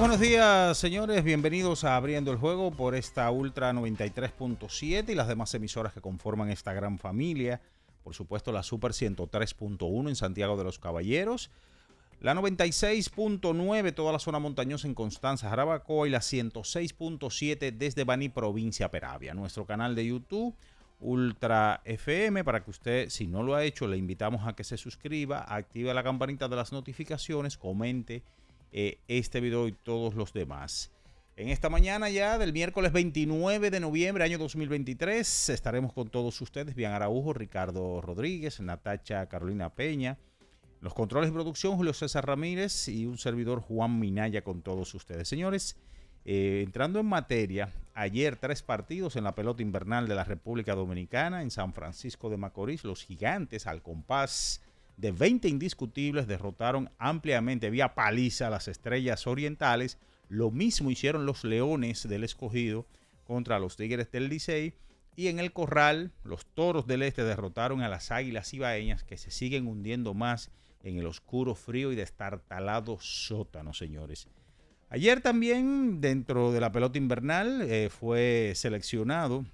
Buenos días, señores. Bienvenidos a Abriendo el Juego por esta Ultra 93.7 y las demás emisoras que conforman esta gran familia. Por supuesto, la Super 103.1 en Santiago de los Caballeros. La 96.9, toda la zona montañosa en Constanza, Jarabacoa y la 106.7 desde Bani, provincia Peravia. Nuestro canal de YouTube, Ultra FM, para que usted, si no lo ha hecho, le invitamos a que se suscriba, active la campanita de las notificaciones, comente eh, este video y todos los demás. En esta mañana ya del miércoles 29 de noviembre, año 2023, estaremos con todos ustedes, Bian Araujo, Ricardo Rodríguez, Natacha Carolina Peña, los controles de producción, Julio César Ramírez y un servidor Juan Minaya con todos ustedes. Señores, eh, entrando en materia, ayer tres partidos en la pelota invernal de la República Dominicana, en San Francisco de Macorís, los gigantes al compás de 20 indiscutibles derrotaron ampliamente vía paliza a las estrellas orientales. Lo mismo hicieron los leones del escogido contra los tigres del Licey. Y en el corral, los toros del este derrotaron a las águilas ibaeñas que se siguen hundiendo más en el oscuro, frío y destartalado sótano, señores. Ayer también, dentro de la pelota invernal, eh, fue seleccionado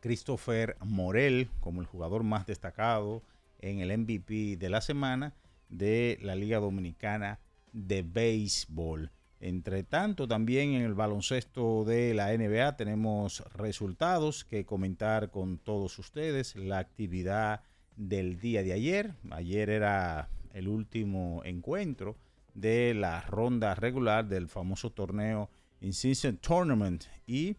Christopher Morel como el jugador más destacado en el MVP de la semana de la Liga Dominicana de Béisbol. Entre tanto, también en el baloncesto de la NBA tenemos resultados que comentar con todos ustedes. La actividad del día de ayer. Ayer era el último encuentro de la ronda regular del famoso torneo In-Season Tournament. Y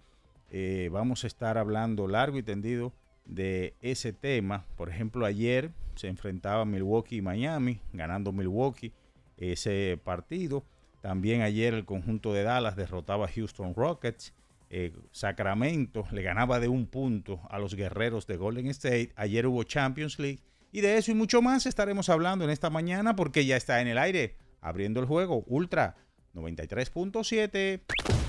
eh, vamos a estar hablando largo y tendido de ese tema. Por ejemplo, ayer se enfrentaba Milwaukee y Miami, ganando Milwaukee ese partido. También ayer el conjunto de Dallas derrotaba a Houston Rockets. Eh, Sacramento le ganaba de un punto a los guerreros de Golden State. Ayer hubo Champions League. Y de eso y mucho más estaremos hablando en esta mañana porque ya está en el aire, abriendo el juego Ultra 93.7.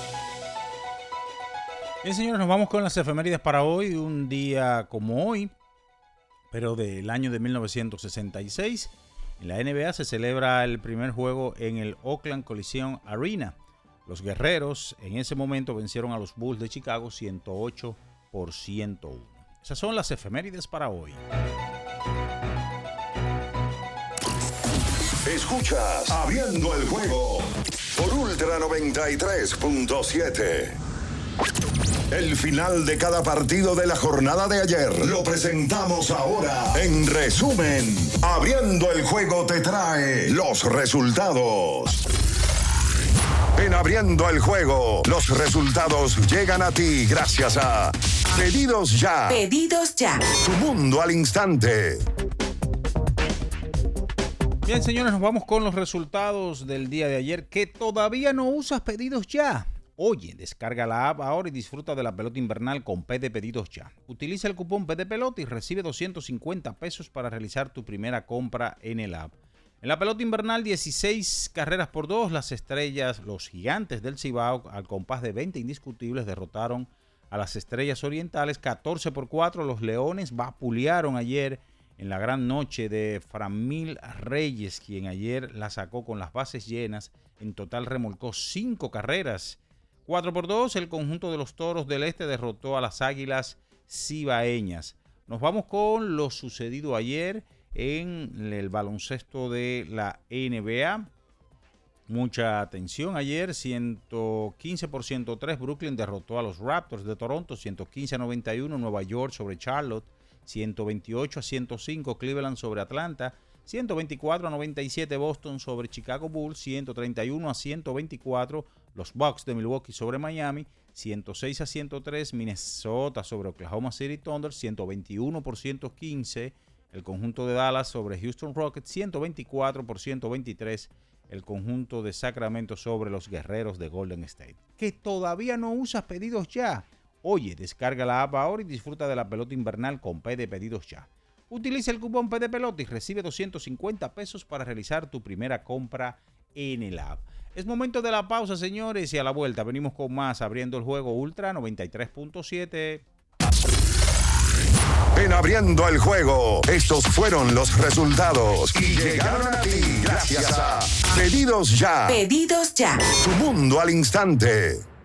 Bien, señores, nos vamos con las efemérides para hoy, un día como hoy, pero del año de 1966. En la NBA se celebra el primer juego en el Oakland Coliseum Arena. Los guerreros en ese momento vencieron a los Bulls de Chicago 108 por 101. Esas son las efemérides para hoy. Escuchas Abriendo el juego por Ultra 93.7. El final de cada partido de la jornada de ayer lo presentamos ahora. En resumen, Abriendo el juego te trae los resultados. En Abriendo el juego, los resultados llegan a ti gracias a Pedidos Ya. Pedidos ya. Tu mundo al instante. Bien, señores, nos vamos con los resultados del día de ayer. Que todavía no usas pedidos ya. Oye, descarga la app ahora y disfruta de la pelota invernal con P de pedidos ya. Utiliza el cupón P de pelota y recibe 250 pesos para realizar tu primera compra en el app. En la pelota invernal, 16 carreras por dos, las estrellas, los gigantes del Cibao, al compás de 20 indiscutibles, derrotaron a las estrellas orientales 14 por 4. Los leones vapulearon ayer en la gran noche de Framil Reyes, quien ayer la sacó con las bases llenas. En total remolcó 5 carreras 4 por 2, el conjunto de los Toros del Este derrotó a las Águilas Cibaeñas. Nos vamos con lo sucedido ayer en el baloncesto de la NBA. Mucha atención ayer, 115 por 103 Brooklyn derrotó a los Raptors de Toronto, 115 a 91 Nueva York sobre Charlotte, 128 a 105 Cleveland sobre Atlanta, 124 a 97 Boston sobre Chicago Bulls, 131 a 124 los Bucks de Milwaukee sobre Miami, 106 a 103 Minnesota sobre Oklahoma City Thunder, 121 por 115 el conjunto de Dallas sobre Houston Rockets, 124 por 123 el conjunto de Sacramento sobre los Guerreros de Golden State. Que todavía no usas pedidos ya. Oye, descarga la app ahora y disfruta de la pelota invernal con P de pedidos ya. Utiliza el cupón P de pelota y recibe 250 pesos para realizar tu primera compra en el app. Es momento de la pausa, señores, y a la vuelta venimos con más abriendo el juego Ultra 93.7. En abriendo el juego, estos fueron los resultados y llegaron a ti gracias a Pedidos Ya. Pedidos Ya. Tu mundo al instante.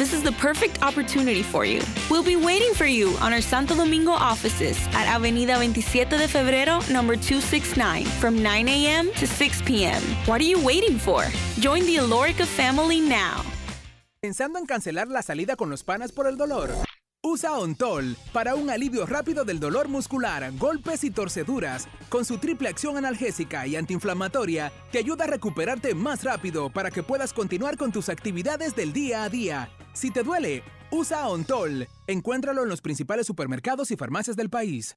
This is the perfect opportunity for you. We'll be waiting for you on our Santo Domingo offices at Avenida 27 de Febrero, number 269, from 9 a.m. to 6 p.m. What are you waiting for? Join the Alorica family now. ¿Pensando en cancelar la salida con los panas por el dolor? Usa Ontol para un alivio rápido del dolor muscular, golpes y torceduras. Con su triple acción analgésica y antiinflamatoria, te ayuda a recuperarte más rápido para que puedas continuar con tus actividades del día a día. Si te duele, usa Ontol. Encuéntralo en los principales supermercados y farmacias del país.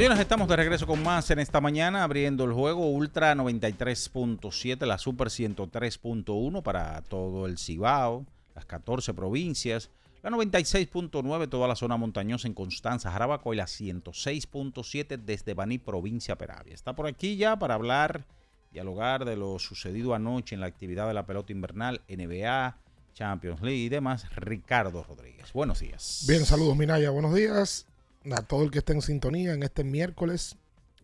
Señores, estamos de regreso con más en esta mañana, abriendo el juego Ultra 93.7, la Super 103.1 para todo el Cibao, las 14 provincias, la 96.9 toda la zona montañosa en Constanza, Jarabaco y la 106.7 desde Baní, provincia Peravia. Está por aquí ya para hablar, dialogar de lo sucedido anoche en la actividad de la pelota invernal, NBA, Champions League y demás, Ricardo Rodríguez. Buenos días. Bien, saludos Minaya, buenos días a todo el que esté en sintonía en este miércoles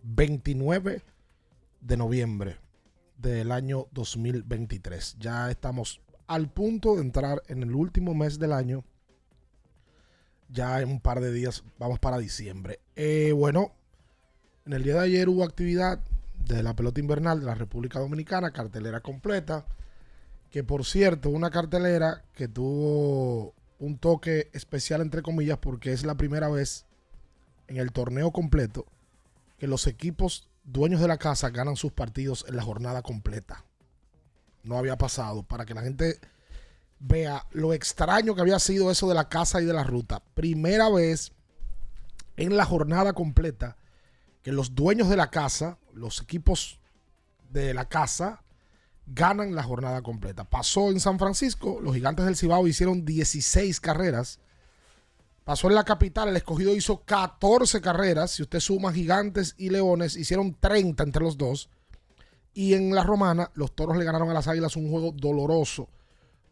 29 de noviembre del año 2023. Ya estamos al punto de entrar en el último mes del año. Ya en un par de días vamos para diciembre. Eh, bueno, en el día de ayer hubo actividad de la pelota invernal de la República Dominicana, cartelera completa. Que por cierto, una cartelera que tuvo un toque especial entre comillas porque es la primera vez en el torneo completo que los equipos dueños de la casa ganan sus partidos en la jornada completa. No había pasado. Para que la gente vea lo extraño que había sido eso de la casa y de la ruta. Primera vez en la jornada completa que los dueños de la casa, los equipos de la casa, ganan la jornada completa. Pasó en San Francisco, los gigantes del Cibao hicieron 16 carreras Pasó en la capital, el escogido hizo 14 carreras. Si usted suma gigantes y leones, hicieron 30 entre los dos. Y en la romana, los toros le ganaron a las águilas un juego doloroso.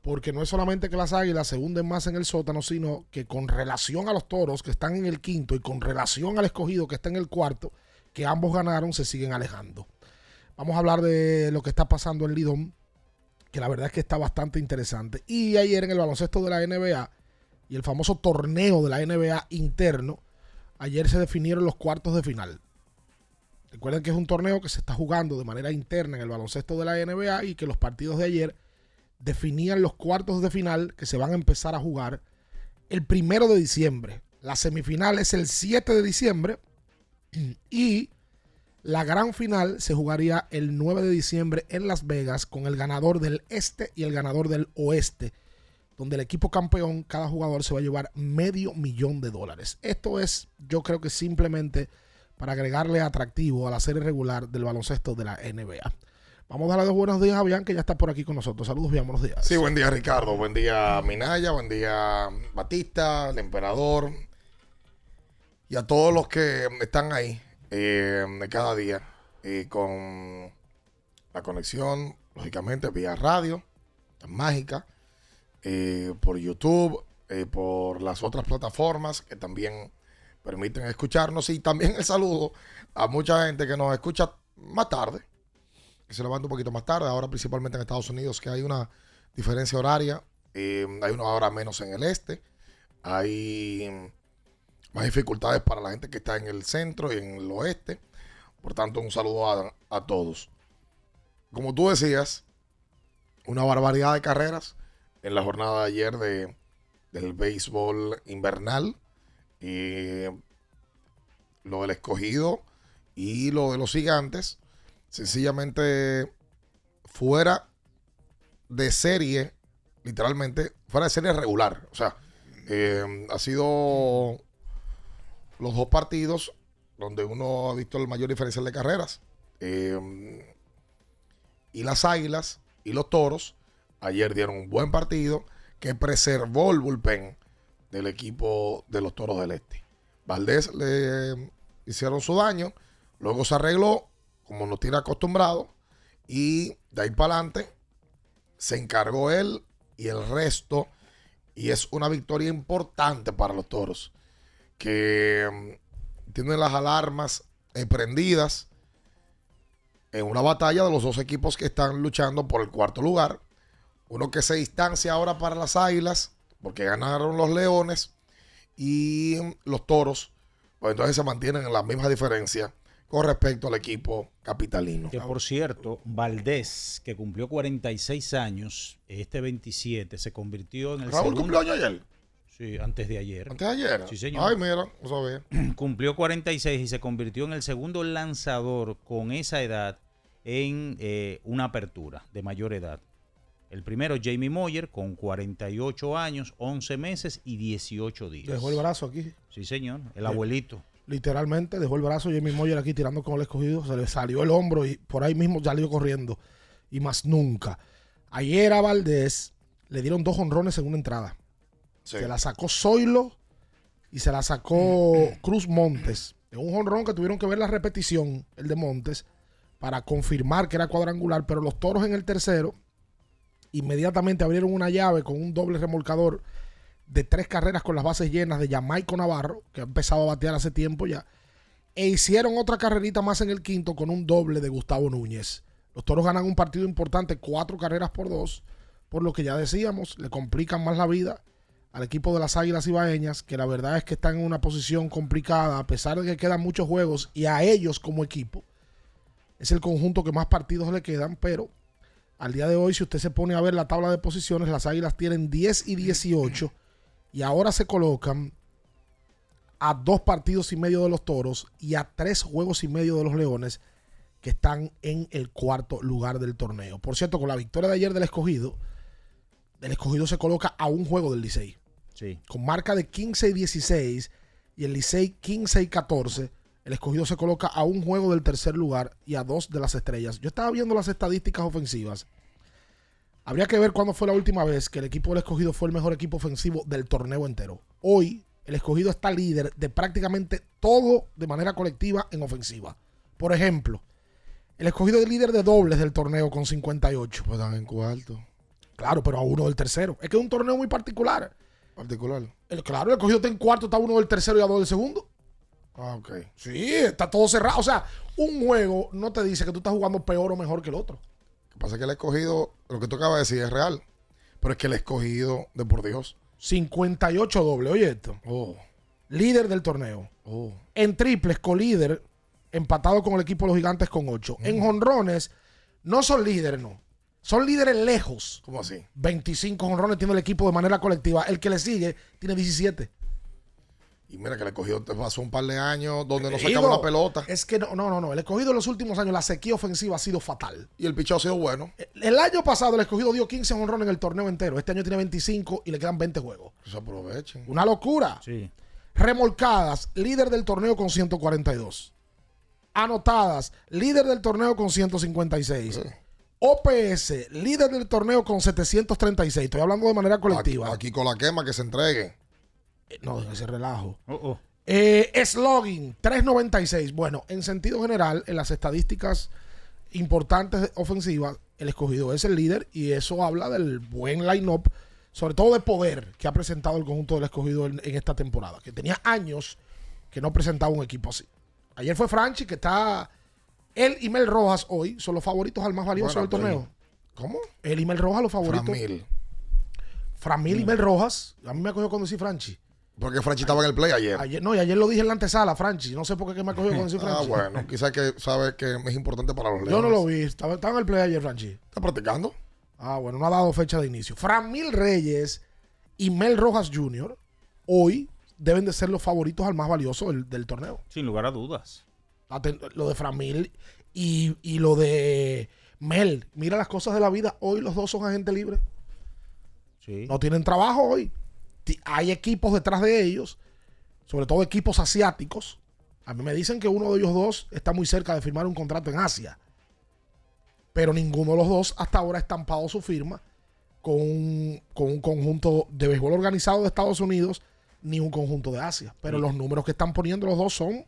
Porque no es solamente que las águilas se hunden más en el sótano, sino que con relación a los toros que están en el quinto y con relación al escogido que está en el cuarto, que ambos ganaron, se siguen alejando. Vamos a hablar de lo que está pasando en Lidón, que la verdad es que está bastante interesante. Y ayer en el baloncesto de la NBA y el famoso torneo de la NBA interno, ayer se definieron los cuartos de final. Recuerden que es un torneo que se está jugando de manera interna en el baloncesto de la NBA y que los partidos de ayer definían los cuartos de final que se van a empezar a jugar el primero de diciembre. La semifinal es el 7 de diciembre y la gran final se jugaría el 9 de diciembre en Las Vegas con el ganador del este y el ganador del oeste donde el equipo campeón, cada jugador se va a llevar medio millón de dólares. Esto es, yo creo que simplemente para agregarle atractivo a la serie regular del baloncesto de la NBA. Vamos a darle los buenos días a Bian, que ya está por aquí con nosotros. Saludos, Bian, buenos días. Sí, buen día, Ricardo. Buen día, Minaya. Buen día, Batista, el emperador. Y a todos los que están ahí eh, cada día eh, con la conexión, lógicamente, vía radio, tan mágica eh, por YouTube, eh, por las otras plataformas que también permiten escucharnos. Y también el saludo a mucha gente que nos escucha más tarde, que se levanta un poquito más tarde, ahora principalmente en Estados Unidos, que hay una diferencia horaria. Eh, hay una hora menos en el este. Hay más dificultades para la gente que está en el centro y en el oeste. Por tanto, un saludo a, a todos. Como tú decías, una barbaridad de carreras en la jornada de ayer de, del béisbol invernal. Lo del escogido y lo de los gigantes, sencillamente fuera de serie, literalmente, fuera de serie regular. O sea, eh, ha sido los dos partidos donde uno ha visto el mayor diferencial de carreras. Eh, y las águilas y los toros ayer dieron un buen partido que preservó el bullpen del equipo de los toros del este. Valdés le hicieron su daño, luego se arregló, como nos tiene acostumbrado, y de ahí para adelante se encargó él y el resto. Y es una victoria importante para los toros, que mm, tienen las alarmas eh, prendidas en una batalla de los dos equipos que están luchando por el cuarto lugar. Uno que se distancia ahora para las águilas, porque ganaron los leones, y los toros, pues entonces se mantienen en la misma diferencia con respecto al equipo capitalino. Que por cierto, Valdés, que cumplió 46 años, este 27, se convirtió en el Raúl segundo... cumplió año ayer. Sí, antes de ayer. Antes de ayer. Sí, señor. Ay, mira, no sabía. Cumplió 46 y se convirtió en el segundo lanzador con esa edad en eh, una apertura de mayor edad. El primero, Jamie Moyer, con 48 años, 11 meses y 18 días. Dejó el brazo aquí. Sí, señor. El Eh, abuelito. Literalmente dejó el brazo Jamie Moyer aquí tirando con el escogido. Se le salió el hombro y por ahí mismo salió corriendo. Y más nunca. Ayer a Valdés le dieron dos honrones en una entrada. Se la sacó Zoilo y se la sacó Cruz Montes. En un honrón que tuvieron que ver la repetición, el de Montes, para confirmar que era cuadrangular. Pero los toros en el tercero inmediatamente abrieron una llave con un doble remolcador de tres carreras con las bases llenas de Jamaico Navarro, que ha empezado a batear hace tiempo ya. E hicieron otra carrerita más en el quinto con un doble de Gustavo Núñez. Los toros ganan un partido importante, cuatro carreras por dos, por lo que ya decíamos, le complican más la vida al equipo de las Águilas Ibaeñas, que la verdad es que están en una posición complicada, a pesar de que quedan muchos juegos, y a ellos como equipo, es el conjunto que más partidos le quedan, pero al día de hoy, si usted se pone a ver la tabla de posiciones, las Águilas tienen 10 y 18, y ahora se colocan a dos partidos y medio de los Toros y a tres juegos y medio de los Leones, que están en el cuarto lugar del torneo. Por cierto, con la victoria de ayer del escogido, el escogido se coloca a un juego del Licey. Sí. Con marca de 15 y 16 y el Licey 15 y 14, el escogido se coloca a un juego del tercer lugar y a dos de las estrellas. Yo estaba viendo las estadísticas ofensivas. Habría que ver cuándo fue la última vez que el equipo del escogido fue el mejor equipo ofensivo del torneo entero. Hoy, el escogido está líder de prácticamente todo de manera colectiva en ofensiva. Por ejemplo, el escogido es líder de dobles del torneo con 58. Pues están en cuarto. Claro, pero a uno del tercero. Es que es un torneo muy particular. Particular. El, claro, el escogido está en cuarto, está uno del tercero y a dos del segundo. Ah, ok. Sí, está todo cerrado. O sea, un juego no te dice que tú estás jugando peor o mejor que el otro. Lo que pasa es que el escogido, lo que tú acabas de decir es real. Pero es que el escogido, de por Dios. 58 doble, oye esto. Oh, Líder del torneo. oh. En triples, colíder, empatado con el equipo de los gigantes con 8. En jonrones, no son líderes, no. Son líderes lejos. ¿Cómo así? 25 jonrones tiene el equipo de manera colectiva. El que le sigue tiene 17. Y mira que el escogido pasó un par de años donde no sacaba una pelota. Es que no, no, no, no. El escogido en los últimos años, la sequía ofensiva ha sido fatal. Y el picheo ha sido bueno. El año pasado el escogido dio 15 honrones en el torneo entero. Este año tiene 25 y le quedan 20 juegos. Que se aprovechen. Una locura. Sí. Remolcadas, líder del torneo con 142. Anotadas, líder del torneo con 156. OPS, líder del torneo con 736. Estoy hablando de manera colectiva. Aquí, aquí con la quema que se entregue. No, ese relajo. Oh, oh. Eh, slogging, 396. Bueno, en sentido general, en las estadísticas importantes ofensivas, el escogido es el líder y eso habla del buen line-up, sobre todo de poder que ha presentado el conjunto del escogido en, en esta temporada, que tenía años que no presentaba un equipo así. Ayer fue Franchi, que está. Él y Mel Rojas hoy son los favoritos al más valioso Bueno, del torneo. ¿Cómo? Él y Mel Rojas, los favoritos. Framil. Framil y Mel Rojas. A mí me cogió cuando decir Franchi. Porque Franchi estaba en el play ayer. Ayer, no, y ayer lo dije en la antesala, Franchi. No sé por qué que me cogió cuando decir Ah, Franchi. bueno. Quizás que sabe que es importante para los leones. Yo no lo vi. Estaba, estaba en el play ayer, Franchi. ¿Está practicando? Ah, bueno, no ha dado fecha de inicio. Framil Reyes y Mel Rojas Jr. hoy deben de ser los favoritos al más valioso del, del torneo. Sin lugar a dudas. Aten- Lo de Framil y, y lo de Mel. Mira las cosas de la vida. Hoy los dos son agentes libres. Sí. No tienen trabajo hoy. Hay equipos detrás de ellos, sobre todo equipos asiáticos, A mí me dicen que uno de ellos dos está muy cerca de firmar un contrato en Asia. Pero ninguno de los dos hasta ahora ha estampado su firma con un, con un conjunto de béisbol organizado de Estados Unidos ni un conjunto de Asia. Pero los números que están poniendo los dos son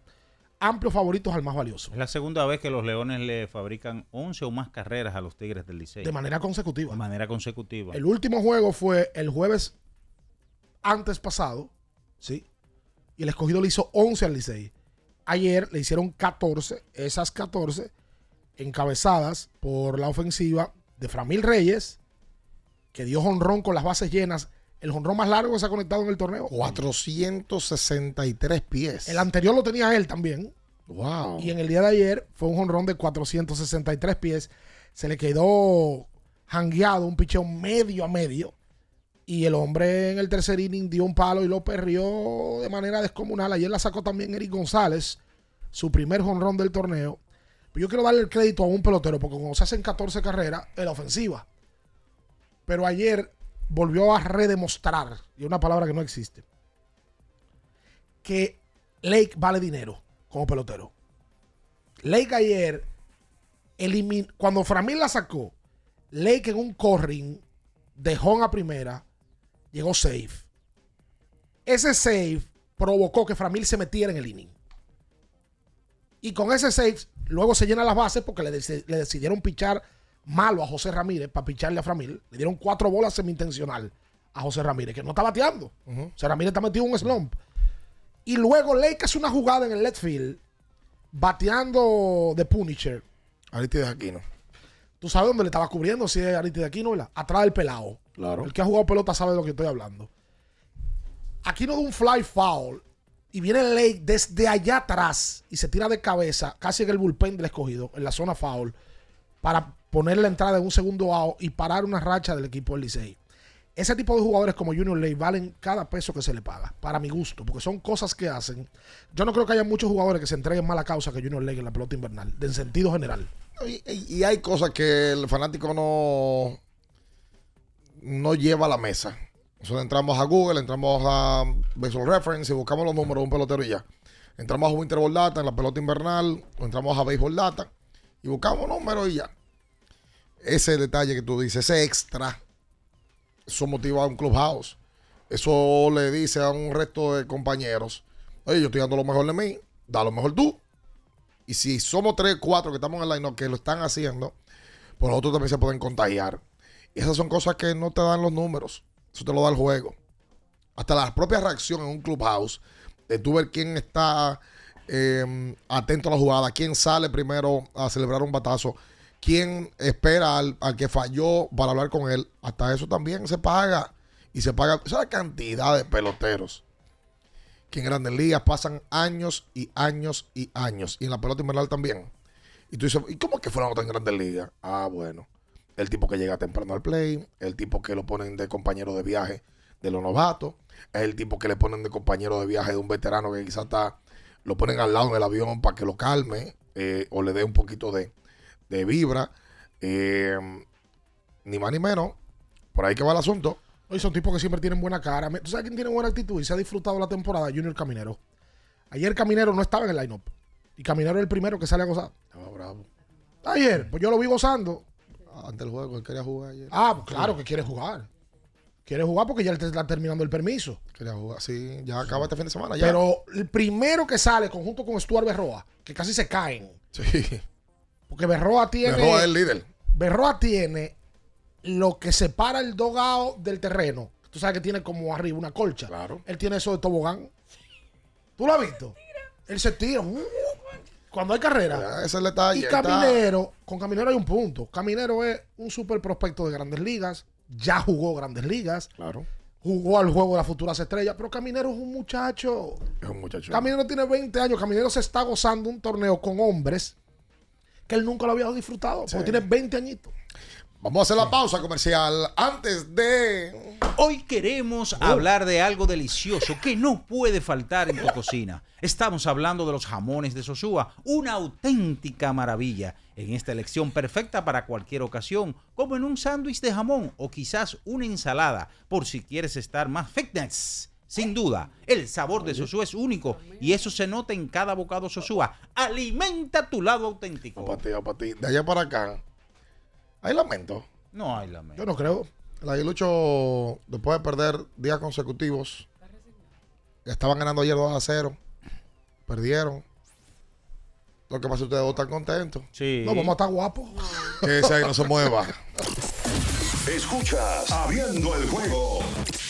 amplios favoritos al más valioso. Es la segunda vez que los Leones le fabrican 11 o más carreras a los Tigres del Licey. De manera consecutiva. De manera consecutiva. El último juego fue el jueves antes pasado, ¿sí? Y el escogido le hizo 11 al Licey. Ayer le hicieron 14, esas 14 encabezadas por la ofensiva de Framil Reyes, que dio honrón con las bases llenas. El honrón más largo que se ha conectado en el torneo. 463 pies. El anterior lo tenía él también. Wow. Y en el día de ayer fue un honrón de 463 pies. Se le quedó jangueado un picheo medio a medio. Y el hombre en el tercer inning dio un palo y lo perrió de manera descomunal. Ayer la sacó también Eric González, su primer honrón del torneo. Pero yo quiero darle el crédito a un pelotero, porque cuando se hacen 14 carreras, es la ofensiva. Pero ayer volvió a redemostrar, y una palabra que no existe, que Lake vale dinero como pelotero. Lake ayer, elimin cuando Framil la sacó, Lake en un corring dejó a primera, llegó safe. Ese save provocó que Framil se metiera en el inning. Y con ese save, luego se llenan las bases porque le, le decidieron pichar malo a José Ramírez para picharle a Framil. Le dieron cuatro bolas semi-intencional a José Ramírez, que no está bateando. José Ramírez está metido en un slump. Y luego Lake hace una jugada en el left field, bateando de Punisher. Aristides Aquino. ¿Tú sabes dónde le estaba cubriendo? Si es Aristides Aquino, ¿verdad? Atrás del pelado. Claro. El que ha jugado pelota sabe de lo que estoy hablando. Aquino da un fly foul y viene Lake desde allá atrás y se tira de cabeza, casi en el bullpen del escogido, en la zona foul, para poner la entrada en un segundo out y parar una racha del equipo del Licey. Ese tipo de jugadores como Junior Lake valen cada peso que se le paga, para mi gusto, porque son cosas que hacen. Yo no creo que haya muchos jugadores que se entreguen más a la causa que Junior Lake en la pelota invernal, en sentido general. Y hay cosas que el fanático no, no lleva a la mesa. Nosotros entramos a Google, entramos a Baseball Reference y buscamos los números de un pelotero y ya. Entramos a Winter Ball Data en la pelota invernal, o entramos a Baseball Data y buscamos números y ya. Ese detalle que tú dices, ese extra, eso motiva a un clubhouse. Eso le dice a un resto de compañeros, oye, yo estoy dando lo mejor de mí, da lo mejor tú. Y si somos tres, cuatro que estamos en el line que lo están haciendo, pues los otros también se pueden contagiar. Esas son cosas que no te dan los números. Eso te lo da el juego. Hasta la propia reacción en un clubhouse, de tú ver quién está eh, atento a la jugada, quién sale primero a celebrar un batazo, quién espera al, al que falló para hablar con él. Hasta eso también se paga. Y se paga. Esa cantidad de peloteros que en grandes ligas pasan años y años y años. Y en la pelota invernal también. Y tú dices, ¿y cómo es que fueron en grandes ligas? Ah, bueno. El tipo que llega temprano al play, el tipo que lo ponen de compañero de viaje de los novatos, es el tipo que le ponen de compañero de viaje de un veterano que quizás está, lo ponen al lado en el avión para que lo calme eh, o le dé un poquito de, de vibra. Eh, ni más ni menos. Por ahí que va el asunto. Hoy son tipos que siempre tienen buena cara. ¿Tú sabes quién tiene buena actitud y se ha disfrutado la temporada? Junior Caminero. Ayer Caminero no estaba en el lineup. Y Caminero es el primero que sale a gozar. Estaba bravo. Ayer, pues yo lo vi gozando. Ante el juego, él quería jugar ayer. Ah, pues claro que quiere jugar. Quiere jugar porque ya le está terminando el permiso. Quería jugar. Sí, ya acaba este fin de semana. Ya. Pero el primero que sale conjunto con Stuart Berroa, que casi se caen. Sí. Porque Berroa tiene. Berroa es el líder. Berroa tiene lo que separa el dogado del terreno. Tú sabes que tiene como arriba una colcha. Claro. Él tiene eso de tobogán. ¿Tú lo has visto? Él se tira. uh, Cuando hay carrera. Ya, ese detalle. Y Está- Caminero, con Caminero hay un punto. Caminero es un super prospecto de grandes ligas. Ya jugó grandes ligas. Claro. Jugó al juego de las futuras estrellas. Pero Caminero es un muchacho. Es un muchacho. Caminero tiene 20 años. Caminero se está gozando un torneo con hombres que él nunca lo había disfrutado. Porque Sí. tiene 20 añitos. Vamos a hacer la pausa comercial antes de. Hoy queremos hablar de algo delicioso que no puede faltar en tu cocina. Estamos hablando de los jamones de Sosúa, una auténtica maravilla en esta elección perfecta para cualquier ocasión, como en un sándwich de jamón o quizás una ensalada, por si quieres estar más fitness. Sin duda, el sabor de Sosúa es único y eso se nota en cada bocado Sosúa. Alimenta tu lado auténtico. Para ti, para ti. De allá para acá. ¿Hay lamento? No hay lamento. Yo no creo. El Aguilucho, después de perder días consecutivos, estaban ganando ayer 2 a 0. Perdieron. Lo que pasa es que ustedes dos están contentos. Sí. No, vamos a estar guapos. que ese ahí no se mueva. Escuchas Abriendo el juego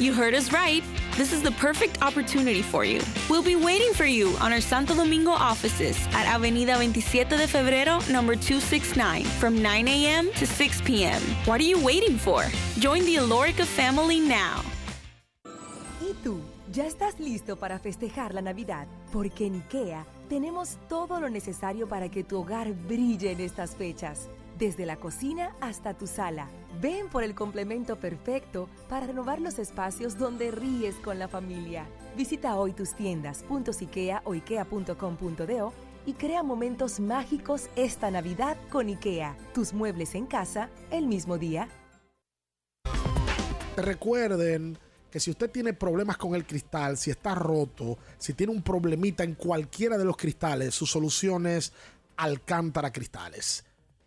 You heard us right. This is the perfect opportunity for you. We'll be waiting for you on our Santo Domingo offices at Avenida 27 de Febrero, number 269, from 9 a.m. to 6 p.m. What are you waiting for? Join the Alorica family now. ¿Y tú? ¿Ya estás listo para festejar la Navidad? Porque en IKEA tenemos todo lo necesario para que tu hogar brille en estas fechas. Desde la cocina hasta tu sala. Ven por el complemento perfecto para renovar los espacios donde ríes con la familia. Visita hoy tus tiendas .ikea o ikea.com.do y crea momentos mágicos esta Navidad con IKEA. Tus muebles en casa el mismo día. Recuerden que si usted tiene problemas con el cristal, si está roto, si tiene un problemita en cualquiera de los cristales, su solución es Alcántara Cristales.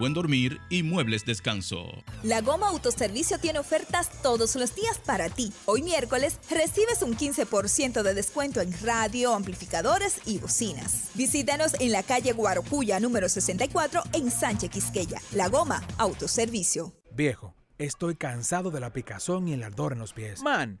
buen dormir y muebles descanso. La Goma Autoservicio tiene ofertas todos los días para ti. Hoy miércoles recibes un 15% de descuento en radio, amplificadores y bocinas. Visítanos en la calle Guarocuya número 64 en Sánchez Quisqueya. La Goma Autoservicio. Viejo, estoy cansado de la picazón y el ardor en los pies. Man,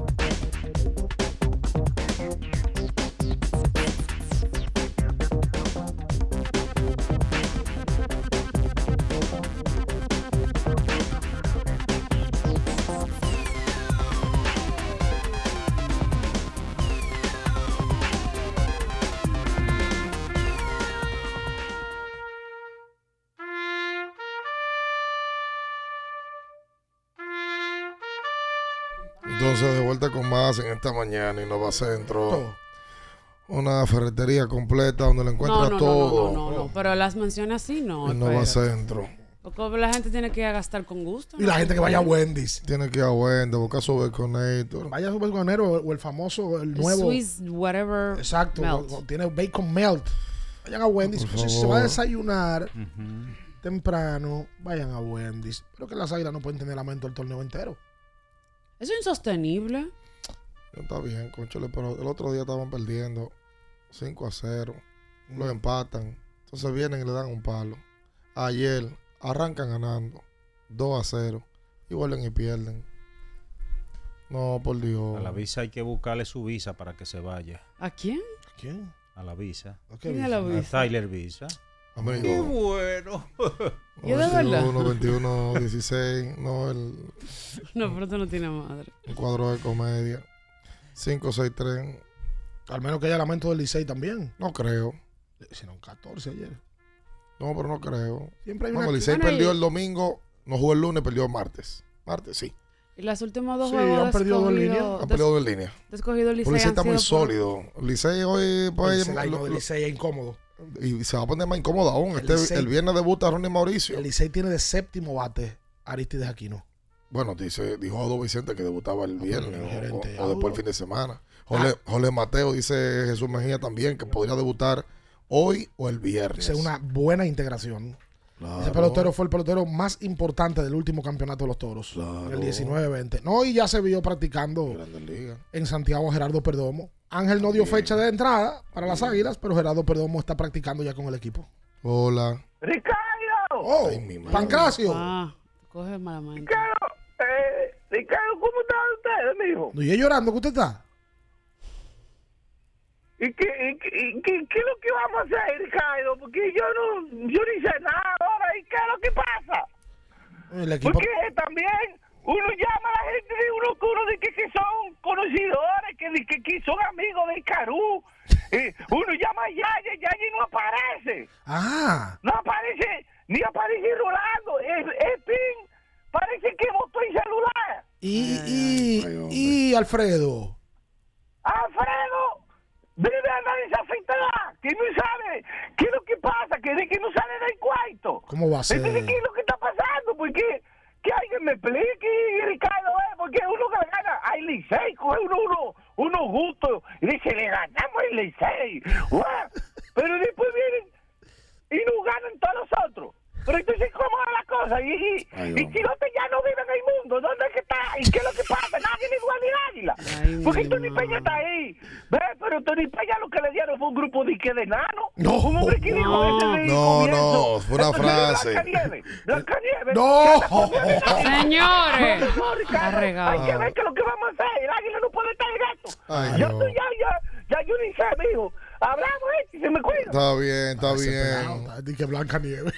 Más en esta mañana, Innova Centro. Una ferretería completa donde le encuentra No, no, no, todo. no, no, no, pero las menciones así no. Innova espérate. Centro. Porque la gente tiene que ir a gastar con gusto. Y la gente que vaya a Wendy's. Tiene que ir a Wendy, buscar su Baconator. Vaya a su balconero o o el famoso, el nuevo. Swiss whatever Exacto. melt. o- o Tiene bacon melt. Vayan a Wendy's. Por Si se va a desayunar temprano, vayan a Wendy's. Pero que las águilas no pueden tener lamento el torneo entero. Eso es insostenible. Está bien, conchole, pero el otro día estaban perdiendo 5 a 0. Lo empatan. Entonces vienen y le dan un palo. Ayer arrancan ganando 2 a 0. Y vuelven y pierden. No, por Dios. A la visa hay que buscarle su visa para que se vaya. ¿A quién? ¿A quién? A la visa. ¿Quién es la A visa? Tyler Visa. Amigo. Qué bueno. ¿Y de verdad? 21, 21, 16. No, el, No, pero esto no tiene madre. el cuadro de comedia. 5, 6, 3. Al menos que haya lamento del Licey también. No creo. Hicieron 14 ayer. No, pero no creo. Siempre hay No, una- el Licey Bueno, perdió y- el domingo. No jugó el lunes, perdió el martes. Martes, sí. Y las últimas dos Sí, juegos han perdido dos líneas. Han perdido en línea. de escogido el El Licey está muy por- sólido. El Licey hoy pues, line lo- del lo- Licey es incómodo. y se va a poner más incómodo aún. El Este- Licey- el viernes debuta Ronnie Mauricio. El Licey tiene de séptimo bate Aristides Aquino. Bueno, dice, dijo Odo Vicente que debutaba el viernes pero el o- gerente, o, o después el fin de semana. Jorge, Jorge Mateo dice Jesús Mejía también que podría debutar hoy o el viernes. Esa es una buena integración. Claro. Ese pelotero fue el pelotero más importante del último campeonato de los toros. Claro. El 19-20. No, y ya se vio practicando en Santiago Gerardo Perdomo. Ángel no dio fecha de entrada para las águilas, pero Gerardo Perdomo está practicando ya con el equipo. Hola. ¡Ricardo! Oh, Ay, mi madre. Pancracio. Ah, coge malamente. Ricardo, eh, Ricardo, ¿cómo están ustedes, mijo? ¿No y llorando que usted está? ¿Y qué, y, qué- y qué, qué es lo que vamos a hacer, Ricardo? Porque yo no, yo ni sé nada ahora. ¿Y qué es lo que pasa? El equipo. Porque también uno llama a la gente de seguidores que, que, que son amigos del Carú. Eh, uno llama a Yaya, Yaya no aparece. Ah. No aparece, ni aparece Rolando. Es, es Pin. Parece que botó el celular. Y, y, y Alfredo. Alfredo debe andar desafectada, que no sabe qué es lo que pasa, que de que no sale del cuarto. ¿Cómo va a ser? Entonces, ¿qué es lo que está pasando? Porque que alguien me explique, Ricardo, eh, porque uno que gana al Licey, coge uno, uno, uno gusto y dice, le ganamos el Licey. Pero después vienen y nos ganan todos los otros. Pero entonces, ¿cómo va la cosa? Y, y, y Chilote ya no vive en el mundo. ¿Dónde es que está? ¿Y qué es lo que pasa? Nadie ni igual ni águila. Porque Tony Peña está ahí. ¿Ves? Pero Tony Peña lo que le dieron fue un grupo de que de nano. No. Un hombre que dijo ese de No, comienzo. no, fue una Entonces, frase. No. que anda comiendo nada. Señores. No, no, regado. Hay que ver qué es lo que vamos a hacer. El águila no puede estar en esto. Ay, yo no. estoy ya, ya, ya yo ni sé, mijo. Hablamos, eh, se me cuida. Está bien, está Ah, bien. pelado, Di que Blanca Nieve.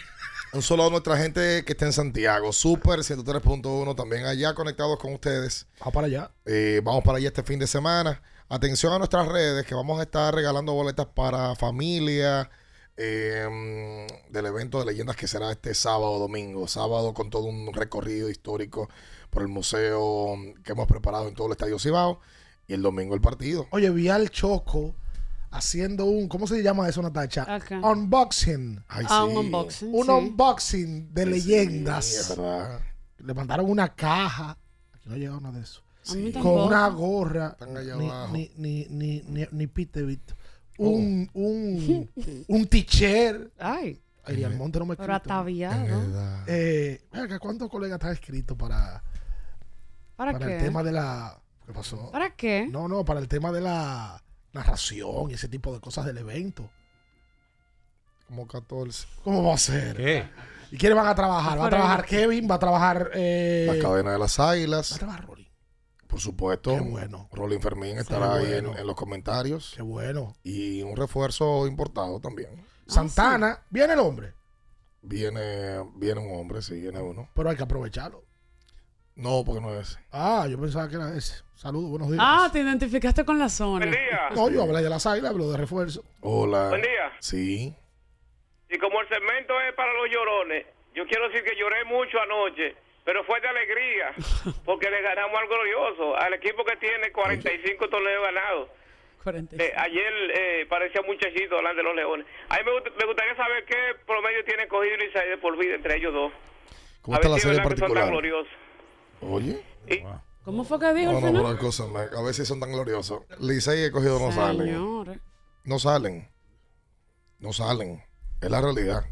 Un saludo a nuestra gente que está en Santiago. Super 103.1 también allá conectados con ustedes. Vamos para allá. Eh, vamos para allá este fin de semana. Atención a nuestras redes que vamos a estar regalando boletas para familia eh, del evento de leyendas que será este sábado domingo. Sábado con todo un recorrido histórico por el museo que hemos preparado en todo el Estadio Cibao. Y el domingo el partido. Oye, vi al Choco haciendo un, ¿cómo se llama eso, Natacha? Acá. Unboxing. Ay, Ah, sí. un unboxing. Un sí. unboxing de Sí, leyendas. Le mandaron una caja. Aquí no ha llegado nada de eso. A mí Con una gorra. Están allá Ni, abajo. ni, ni, ni, ni, ni Pete Bit. Oh. Un, un, un t-shirt. Ay, Ay, Almonte no me pero ataviado. Eh, ¿cuántos colegas están escritos para, ¿Para, para qué? el tema de la... ¿Qué pasó? ¿Para qué? No, no, para el tema de la narración y ese tipo de cosas del evento. Como 14. ¿Cómo va a ser? ¿Qué? ¿Y quiénes van a trabajar? Va a trabajar Kevin, va a trabajar... Eh, La cadena de las va a águilas. trabajar Rolly. Por supuesto. Qué bueno. Rolling Fermín estará ahí en, los comentarios. Qué bueno. Y un refuerzo importado también. Santana, viene el hombre, Viene, viene un hombre, sí, viene uno. pero hay que aprovecharlo. No, porque no es ese. Ah, yo pensaba que era ese. Saludos, buenos días. Ah, te identificaste con la zona. No, yo hablé de las águilas, hablo de refuerzo. Hola. Buen día. Sí. Y como el segmento es para los llorones, yo quiero decir que lloré mucho anoche, pero fue de alegría, porque le ganamos al glorioso, al equipo que tiene 45 torneos ganados. 45. Eh, ayer eh, parecía un muchachito hablando de los leones. A mí me, gust- me gustaría saber qué promedio tiene cogido y de por vida entre ellos dos. ¿Cómo a está la serie verdad que son tan particular? ¿Cómo fue que dijo No, al no, final? por cosa, me- a veces son tan gloriosos. Licey y escogido no salen. No salen. No salen. Es la realidad.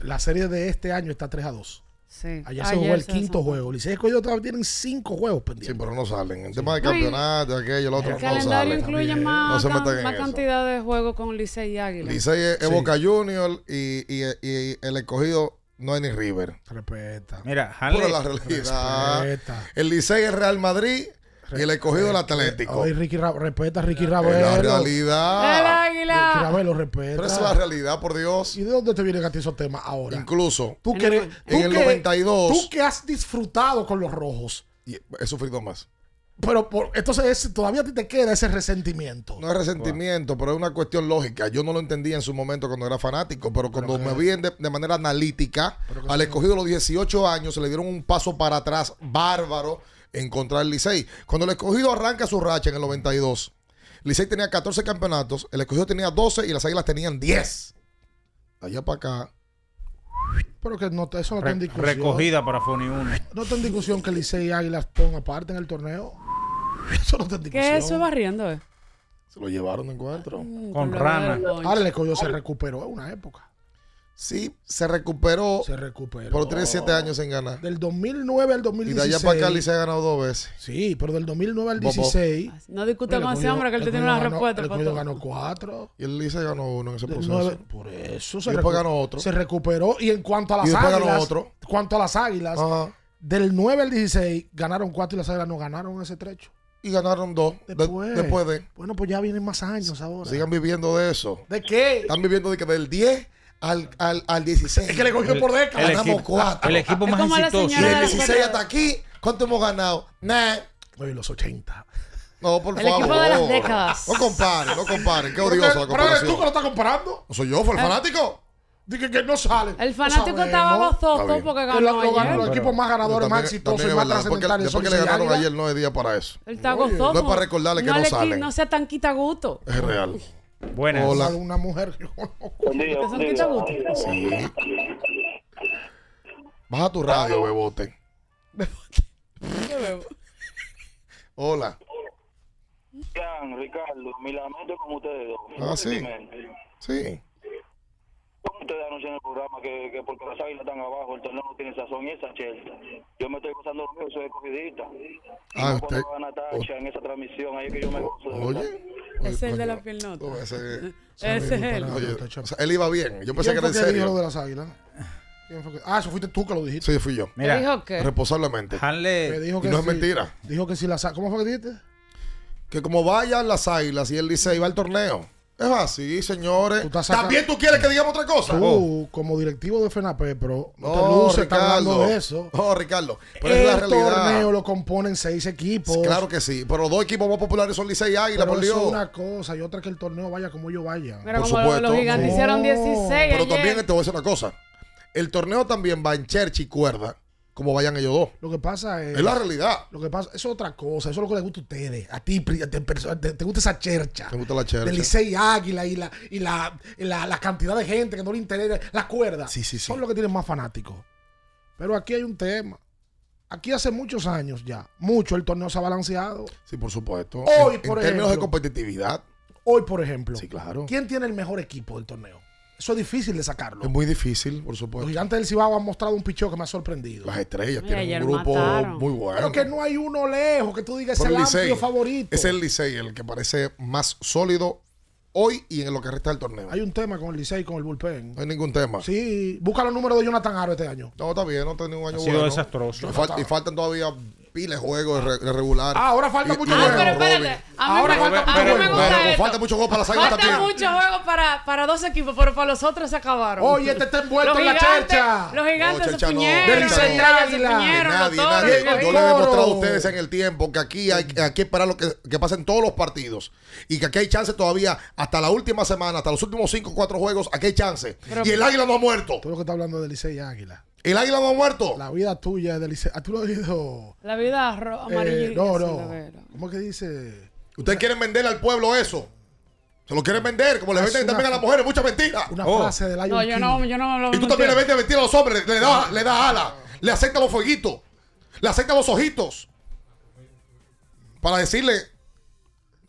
La serie de este año está 3 a 2. Sí. Ayer se jugó el se quinto desató. juego. Licey escogido todavía tienen 5 juegos Sí, pendientes. pero no salen. En tema de No, y- campeonato, aquello, lo otro, El no calendario salen. incluye No más, se can- más eso. cantidad de juegos con Licey y Águila. Licey es, Sí. Boca Junior y, y- y el escogido no es ni River. Respeta. Mira, Hanley, la realidad. Respeta. El Licey es Real Madrid y el escogido el Atlético. Ay, Ricky Ra- respeta a Ricky Ravelo. la ¡El realidad. Ricky Águila! Ravelo respeta. Pero esa es la realidad, por Dios. ¿Y de dónde te vienen a ti esos temas ahora? Incluso Tú que, en el que- 92. Tú que has disfrutado con los rojos. y he sufrido más. Pero por, entonces es- todavía a ti te queda ese resentimiento. No es resentimiento, pero es una cuestión lógica. Yo no lo entendía en su momento cuando era fanático, pero cuando me vi en de, de manera analítica, al escogido de los 18 años se le dieron un paso para atrás bárbaro en contra del Licey. Cuando el escogido arranca su racha en el 92, Licey tenía 14 campeonatos, el escogido tenía 12 y las águilas tenían 10. Allá para acá. Pero que no, eso no está en discusión. recogida para Foni 1. No está en discusión que Licey y Águilas pongan aparte en el torneo. Eso no está en discusión. ¿Qué es eso barriendo, eh? Se lo llevaron de encuentro. Mm, Con rana. Ahora el escogido se recuperó en una época. Sí, se recuperó, Se recuperó. pero tiene 7 años sin ganar. Del 2009 al Y 2016. de allá para acá Licey ha ganado dos veces. Sí, pero del 2009 al Bobo. 16. No discuta con ese hombre que él tiene una ganó- respuesta. El todo. ganó cuatro. Y el Licey ganó uno en ese proceso. por eso se, Y después ganó otro. se recuperó. Y en cuanto a las Y después ganó águilas. otro. Cuanto a las águilas, Ajá. del 9 al 16 ganaron cuatro y las águilas no ganaron ese trecho. Y ganaron dos. De- Después, después de. Bueno, pues ya vienen más años ahora. Sigan viviendo de eso. ¿De qué? Están viviendo de que del 10 al, al, al 16. Es que le cogió por década. El Ganamos equipo, cuatro. el equipo más exitoso. Y del de la 16 hasta aquí, ¿cuánto hemos ganado? Nah. Oye, los 80. No, por El favor. equipo de las décadas. No comparen, no comparen. Qué que- la pero eres tú comparación. que lo estás comparando. ¿No soy yo? ¿Fue el Eh. fanático? Dije que no sale. El fanático estaba gozoso porque Que ganó lo- lo ayer. ganó los equipos más ganadores, más También- exitosos y más porque- trascendentales. Después que son le ganaron ayer no es día para eso. Él está No gozoso. es para recordarle que no le qui- salen. No sea tan quita gusto. Es real. Buenas. Hola. Una mujer son quita gusto. Sí. Baja tu radio, bebote. Hola. Jan, Ricardo, mi lamento con ustedes dos. Ah, sí. Sí. ¿Cómo ustedes anuncian en el programa que, que porque las águilas están abajo, el torneo no tiene sazón y esa chelta? Yo me estoy gozando lo mío, soy escogidista. Y Ah, no usted- cuando va Natacha en esa transmisión, ahí es que yo me gozo. de verdad. Oye. Ese es el de la piernota. Ese, Ese es él. Oye, o sea, él iba bien. Yo pensé que ¿Quién era en dijo lo serio. de las águilas? ¿Quién fue que- Ah, eso fuiste tú que lo dijiste. Sí, fui yo. Mira, ¿Qué dijo qué? Responsablemente. Que Hanle, dijo Y que no es sí- mentira. Dijo que si las ¿Cómo fue que dijiste? Que como vayan las águilas y él dice, iba al torneo. Es así, señores. Tú estás saca- ¿También tú quieres que digamos otra cosa? Tú, como directivo de FENAPE, pero no, te No, luces, está hablando Ricardo. de eso. No, Ricardo. Pero es la el realidad. torneo lo componen seis equipos. Claro que sí. Pero los dos equipos más populares son Licey y Águila, Pero por Dios. es una cosa y otra que el torneo vaya como yo vaya. Mira, Por como supuesto. los gigantes No. hicieron 16 Pero ayer. también te voy a decir una cosa. El torneo también va en chercha y cuerda, como vayan ellos dos. Lo que pasa es. Es la realidad. Lo que pasa, es otra cosa. Eso es lo que les gusta a ustedes. A ti, te, te- te gusta esa chercha. Me gusta la chercha. Del Licey Águila y, la, y, la, y la, la cantidad de gente que no le interesa. La cuerda. Sí, sí, sí. Son los que tienen más fanáticos. Pero aquí hay un tema. Aquí hace muchos años ya, mucho el torneo se ha balanceado. Sí, por supuesto. Hoy, en, por en términos de ejemplo. competitividad, Hoy, por ejemplo, sí, claro. ¿quién tiene el mejor equipo del torneo? Eso es difícil de sacarlo. Es muy difícil, por Los supuesto. gigantes del Cibao han mostrado un picheo que me ha sorprendido. Las estrellas Mira, tienen un grupo mataron. muy bueno. Pero que no hay uno lejos que tú digas es el el amplio favorito. Es el Licey el que parece más sólido hoy y en lo que resta del torneo. Hay un tema con el Licey y con el bullpen. No hay ningún tema. Sí, busca los números de Jonathan Aro este año. No, está bien, no tiene un año Ha sido bueno. desastroso. Y, fal- y faltan todavía piles de juegos de, re- regular. Ah, ahora falta Y- mucho Ah, juego. pero Robin. espérate. A mí, Ahora me, falta a mí mucho me juego. gusta Pero falta mucho juego para las águilas Falta también. mucho juego para, para dos equipos, pero para los otros se acabaron. Oye, este está envuelto Los en la gigantes- chercha. Los gigantes No, se puñeron. Los estrellas se puñeron. Nadie, nadie. Yo le he coro. demostrado a ustedes en el tiempo que aquí hay, hay que esperar lo que, que pasen todos los partidos. Y que aquí hay chance todavía hasta la última semana, hasta los últimos 5 o 4 juegos, aquí hay chance. Pero- y el águila no ha muerto. Todo lo que está hablando de Licey y Águila. El águila no ha muerto. La vida tuya es de Licey. Ah, tú lo has oído. La vida ro- Eh, amarilla. no, no. la. ¿Cómo es que dice? Ustedes quieren venderle al pueblo eso. Se lo quieren vender, como le venden también a las mujeres, muchas mentiras. Una Oh. frase del Lion No, yo King. no, yo no lo Y tú también le vendes mentira a los hombres, le da, le da ala, le acepta los fueguitos, le acepta los ojitos. Para decirle,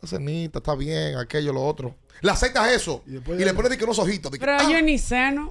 no cenita, está bien, aquello, lo otro. Le aceptas eso y, le pones de que unos ojitos. de que, Pero ah, yo ni sé, ¿no?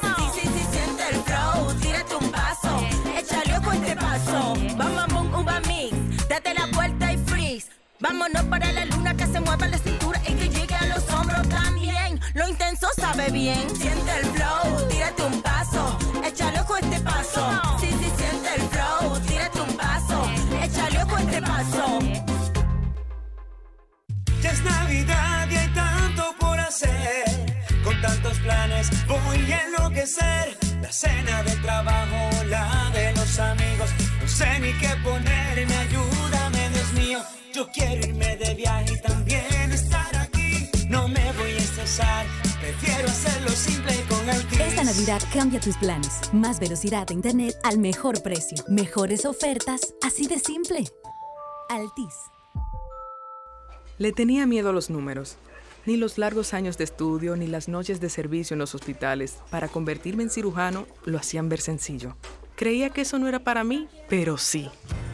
Vámonos para la luna que se mueva la cintura y que llegue a los hombros también. Lo intenso sabe bien, siente el flow, tírate un paso, échale ojo este paso. Sí, sí, siente el flow, tírate un paso, échale ojo este paso. Ya es Navidad y hay tanto por hacer. Con tantos planes voy a enloquecer. La cena del trabajo, la de los amigos. No sé ni qué ponerme, mío. Yo quiero irme de viaje y también estar aquí. No me voy a estresar, prefiero hacerlo simple con el Esta Navidad cambia tus planes. Más velocidad de internet al mejor precio. Mejores ofertas, así de simple. Altis. Le tenía miedo a los números. Ni los largos años de estudio ni las noches de servicio en los hospitales para convertirme en cirujano lo hacían ver sencillo. Creía que eso no era para mí, pero sí.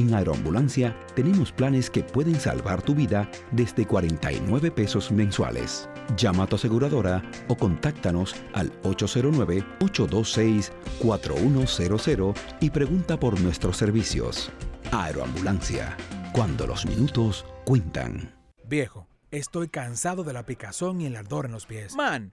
en Aeroambulancia tenemos planes que pueden salvar tu vida desde 49 pesos mensuales. Llama a tu aseguradora o contáctanos al 809-826-4100 y pregunta por nuestros servicios. Aeroambulancia, cuando los minutos cuentan. Viejo, estoy cansado de la picazón y el ardor en los pies. Man,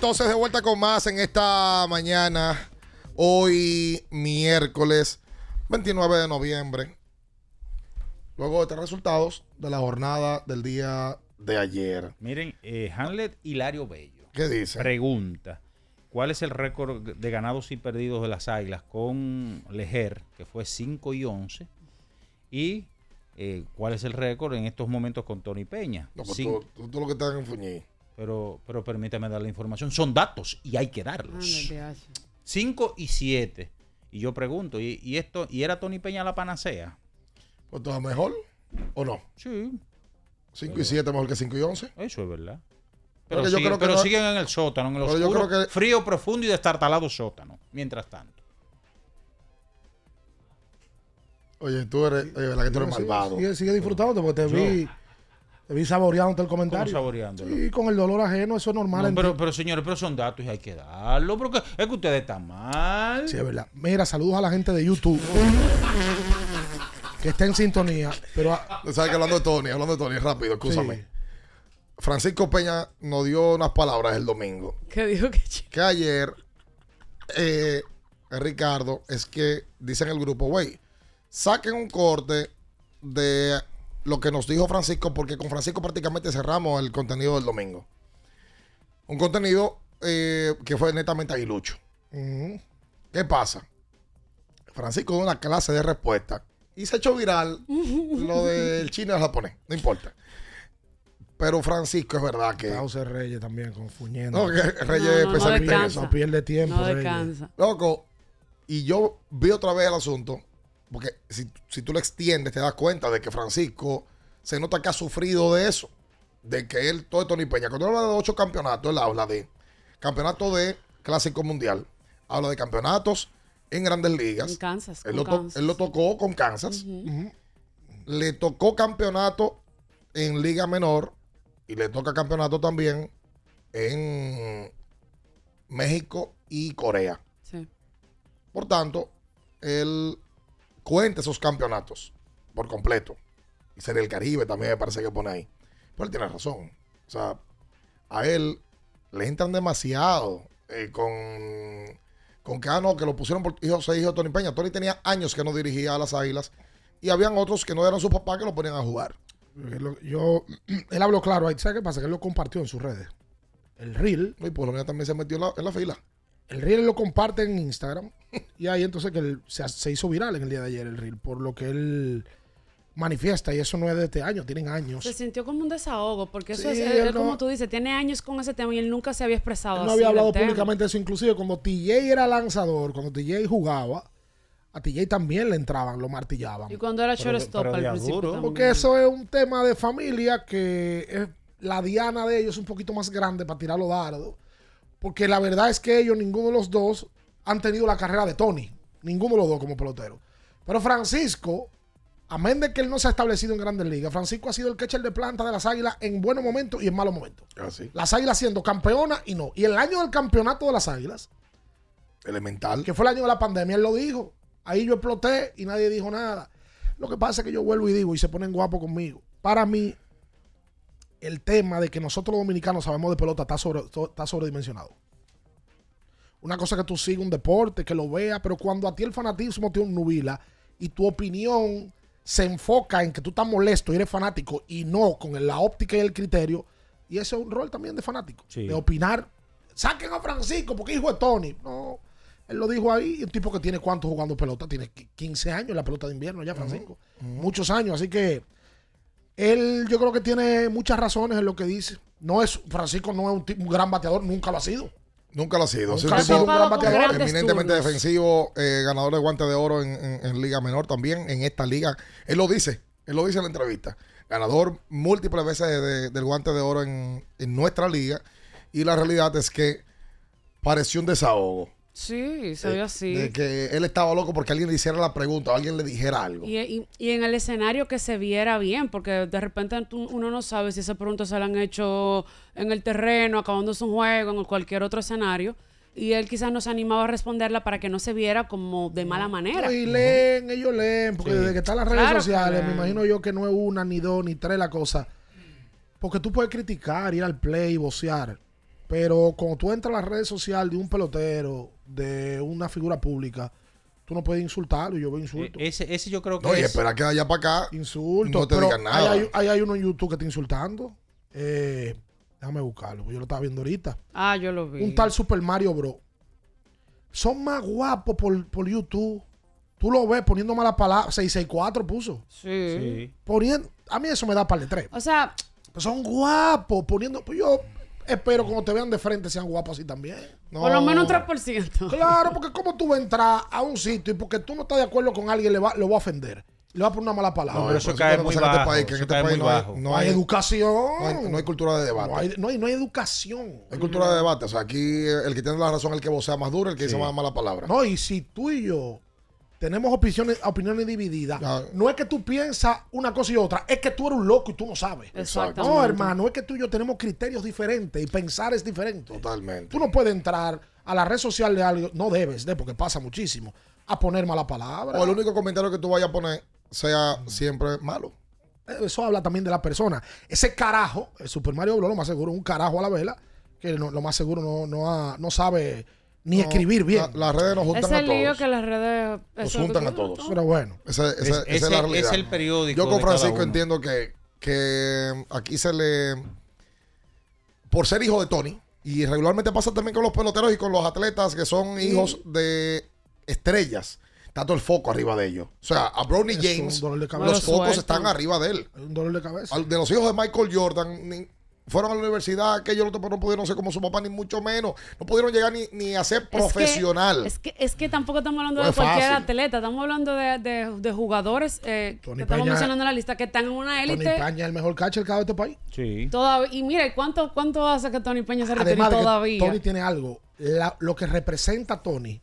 entonces de vuelta con más en esta mañana, hoy miércoles 29 de noviembre. Luego de estos resultados de la jornada del día de ayer. Miren, eh, Hamlet Hilario Bello. ¿Qué dice? Pregunta. ¿Cuál es el récord de ganados y perdidos de las Águilas con Lejer, que fue 5 y 11? Y eh, cuál es el récord en estos momentos con Tony Peña. No, pues tú- tú lo que estás en Fuñí. Pero, pero permítame dar la información. Son datos y hay que darlos. 5 y 7. Y yo pregunto, ¿y, y esto y era Tony Peña la panacea? Pues todo mejor o no? Sí. 5 y 7 mejor que 5 y 11. Eso es verdad. Pero que yo siguen, creo que pero no- siguen en el sótano, en el yo oscuro, creo que- frío, profundo y destartalado sótano. Mientras tanto. Oye, tú eres, oye, verdad que tú eres Sigue- malvado. Sigue, sigue disfrutando porque te Yo. vi, te vi saboreándote el comentario. ¿Cómo saboreándolo? Sí, con el dolor ajeno, eso es normal. No, en pero, pero señores, pero son datos y hay que darlo. Porque es que ustedes están mal. Sí, es verdad. Mira, saludos a la gente de YouTube. que está en sintonía. Pero ah, ¿Sabes que hablando de Tony? Hablando de Tony, rápido, escúchame. Sí. Francisco Peña nos dio unas palabras el domingo. ¿Qué dijo que Que ayer, eh, Ricardo, es que dicen el grupo, güey, saquen un corte de lo que nos dijo Francisco, porque con Francisco prácticamente cerramos el contenido del domingo. Un contenido eh, que fue netamente aguilucho. ¿Qué pasa? Francisco dio una clase de respuesta y se echó viral lo del chino y el japonés. No importa. Pero Francisco es verdad que. Cauce Reyes también confundiendo. No, que Reyes No, no, especialista en descansa. eso. No pierde tiempo. No Reyes. descansa. Loco, y yo vi otra vez el asunto, porque si, si tú lo extiendes, te das cuenta de que Francisco se nota que ha sufrido de eso, de que él, todo es Tony Peña. Cuando él habla de ocho campeonatos, él habla de campeonato de Clásico Mundial, habla de campeonatos en grandes ligas. En Kansas, Él lo, Kansas. él lo tocó con Kansas. Le tocó campeonato en Liga Menor y le toca campeonato también en México y Corea. Sí. Por tanto, él cuenta esos campeonatos por completo. Y Serie del Caribe también me parece que pone ahí. Pero él tiene razón. O sea, a él le entran demasiado eh, con, con que, ah, no, que lo pusieron por hijo, se hijo de Tony Peña. Tony tenía años que no dirigía a las Águilas. Y habían otros que no eran su papá que lo ponían a jugar. Lo- Yo, él habló claro ahí. ¿Sabes qué pasa? Que él lo compartió en sus redes. El reel. Y por lo menos también se metió en la, en la fila. El reel lo comparte en Instagram. Y ahí entonces que él se, se hizo viral en el día de ayer el reel. Por lo que él manifiesta. Y eso no es de este año. Tienen años. Se sintió como un desahogo, porque eso Sí, es, él como tú dices, tiene años con ese tema y él nunca se había expresado Él así no había hablado públicamente de eso. Inclusive cuando TJ era lanzador, cuando TJ jugaba, a TJ también le entraban, lo martillaban. Y cuando era shortstop al principio también. Porque eso es un tema de familia que es la diana de ellos es un poquito más grande para tirar los dardos. Porque la verdad es que ellos, ninguno de los dos, han tenido la carrera de Tony. Ninguno de los dos como pelotero. Pero Francisco, amén de que él no se ha establecido en grandes ligas, Francisco ha sido el catcher de planta de las águilas en buenos momentos y en malos momentos. Así. Las águilas siendo campeonas y no. Y el año del campeonato de las águilas, Elemental. que fue el año de la pandemia, él lo dijo. Ahí yo exploté y nadie dijo nada. Lo que pasa es que yo vuelvo y digo, y se ponen guapos conmigo. Para mí, el tema de que nosotros los dominicanos sabemos de pelota está, sobre, está sobredimensionado. Una cosa que tú sigas un deporte, que lo veas, pero cuando a ti el fanatismo te nubila y tu opinión se enfoca en que tú estás molesto y eres fanático y no con la óptica y el criterio, y ese es un rol también de fanático, Sí. de opinar. Saquen a Francisco porque hijo de Tony. No, él lo dijo ahí, un tipo que tiene cuánto jugando pelota, tiene qui- 15 años en la pelota de invierno ya, Francisco. Muchos años, así que él yo creo que tiene muchas razones en lo que dice. No es, Francisco no es un, tipo- un gran bateador, nunca lo ha sido. Nunca lo ha sido. Nunca ha sido un gran bateador. Eminentemente defensivo, eh, ganador de guante de oro en, en- en Liga Menor también, en esta liga. Él lo dice, él lo dice en la entrevista. Ganador múltiples veces de- de- del guante de oro en, en nuestra liga. Y la realidad es que pareció un desahogo. Sí, se vio así. De que él estaba loco porque alguien le hiciera la pregunta o alguien le dijera algo. Y, y- y en el escenario que se viera bien, porque de repente uno no sabe si esas preguntas se la han hecho en el terreno, acabándose un juego, en cualquier otro escenario. Y él quizás no se animaba a responderla para que no se viera como de mala manera. No, y leen, ellos leen, porque Sí. desde que están las redes Claro sociales, me imagino yo que no es una, ni dos, ni tres la cosa. Porque tú puedes criticar, ir al play y vocear. Pero cuando tú entras a las redes sociales de un pelotero, de una figura pública, tú no puedes insultarlo. y Yo veo insultos. E, Ese, ese yo creo que No, y es- espera que allá para acá Insultos. no te digan nada. Ahí hay, ahí hay uno en YouTube que está insultando. Eh, déjame buscarlo, porque yo lo estaba viendo ahorita. Ah, yo lo vi. Un tal Super Mario Bro. Son más guapos por, por YouTube. Tú lo ves poniendo malas palabras. 664 puso. Sí. Poniendo, a mí eso me da par de tres. O sea, son guapos poniendo. Pues yo espero cuando te vean de frente sean guapos así también. por lo menos un 3%. Claro, porque como tú vas a entrar a un sitio y porque tú no estás de acuerdo con alguien, le va, lo va a ofender. Le va a poner una mala palabra. No, pero eso cae muy este bajo, país, que en eso este cae país muy no hay- bajo. no No hay educación. No hay, no hay cultura de debate. No hay, no hay- no hay educación. Hay cultura de debate. O sea, aquí el que tiene la razón es el que vocea más duro, el que dice Sí. más mala palabra. No, y si tú y yo tenemos opiniones, opiniones divididas, no es que tú piensas una cosa y otra, es que tú eres un loco y tú no sabes. Exactamente. No, hermano, es que tú y yo tenemos criterios diferentes y pensar es diferente. Totalmente. Tú no puedes entrar a la red social de algo, no debes de, porque pasa muchísimo, a poner mala palabra. O el único comentario que tú vayas a poner sea siempre malo. Eso habla también de la persona. Ese carajo, el Super Mario Bros. lo más seguro, un carajo a la vela, que no- lo más seguro no, no, ha- no sabe ni No, escribir bien. la- las redes nos juntan Ese a lío todos. que las redes... Nos juntan a todos. Pero bueno. Esa, esa- Es- esa es ese la realidad. es el periódico Yo con de cada Francisco uno. entiendo que, que aquí se le. Por ser hijo de Tony, y regularmente pasa también con los peloteros y con los atletas que son hijos de estrellas, está todo el foco arriba de ellos. O sea, a Bronny Es James, los Lo focos están arriba de él. Un dolor de cabeza. De los hijos de Michael Jordan, ni- fueron a la universidad, que ellos no, pudieron ser como su papá, ni mucho menos. No pudieron llegar ni, ni a ser Es que- profesional. Es que, es que tampoco estamos hablando No de cualquier fácil. atleta, estamos hablando de, de- de jugadores eh, que estamos Peña- mencionando en la lista que están en una Tony élite. Paña es el mejor catcher que ha dado este país. Sí. Todavía, y mira, ¿cuánto, ¿cuánto hace que Tony Peña se que todavía? Tony tiene algo. La- lo que representa a Tony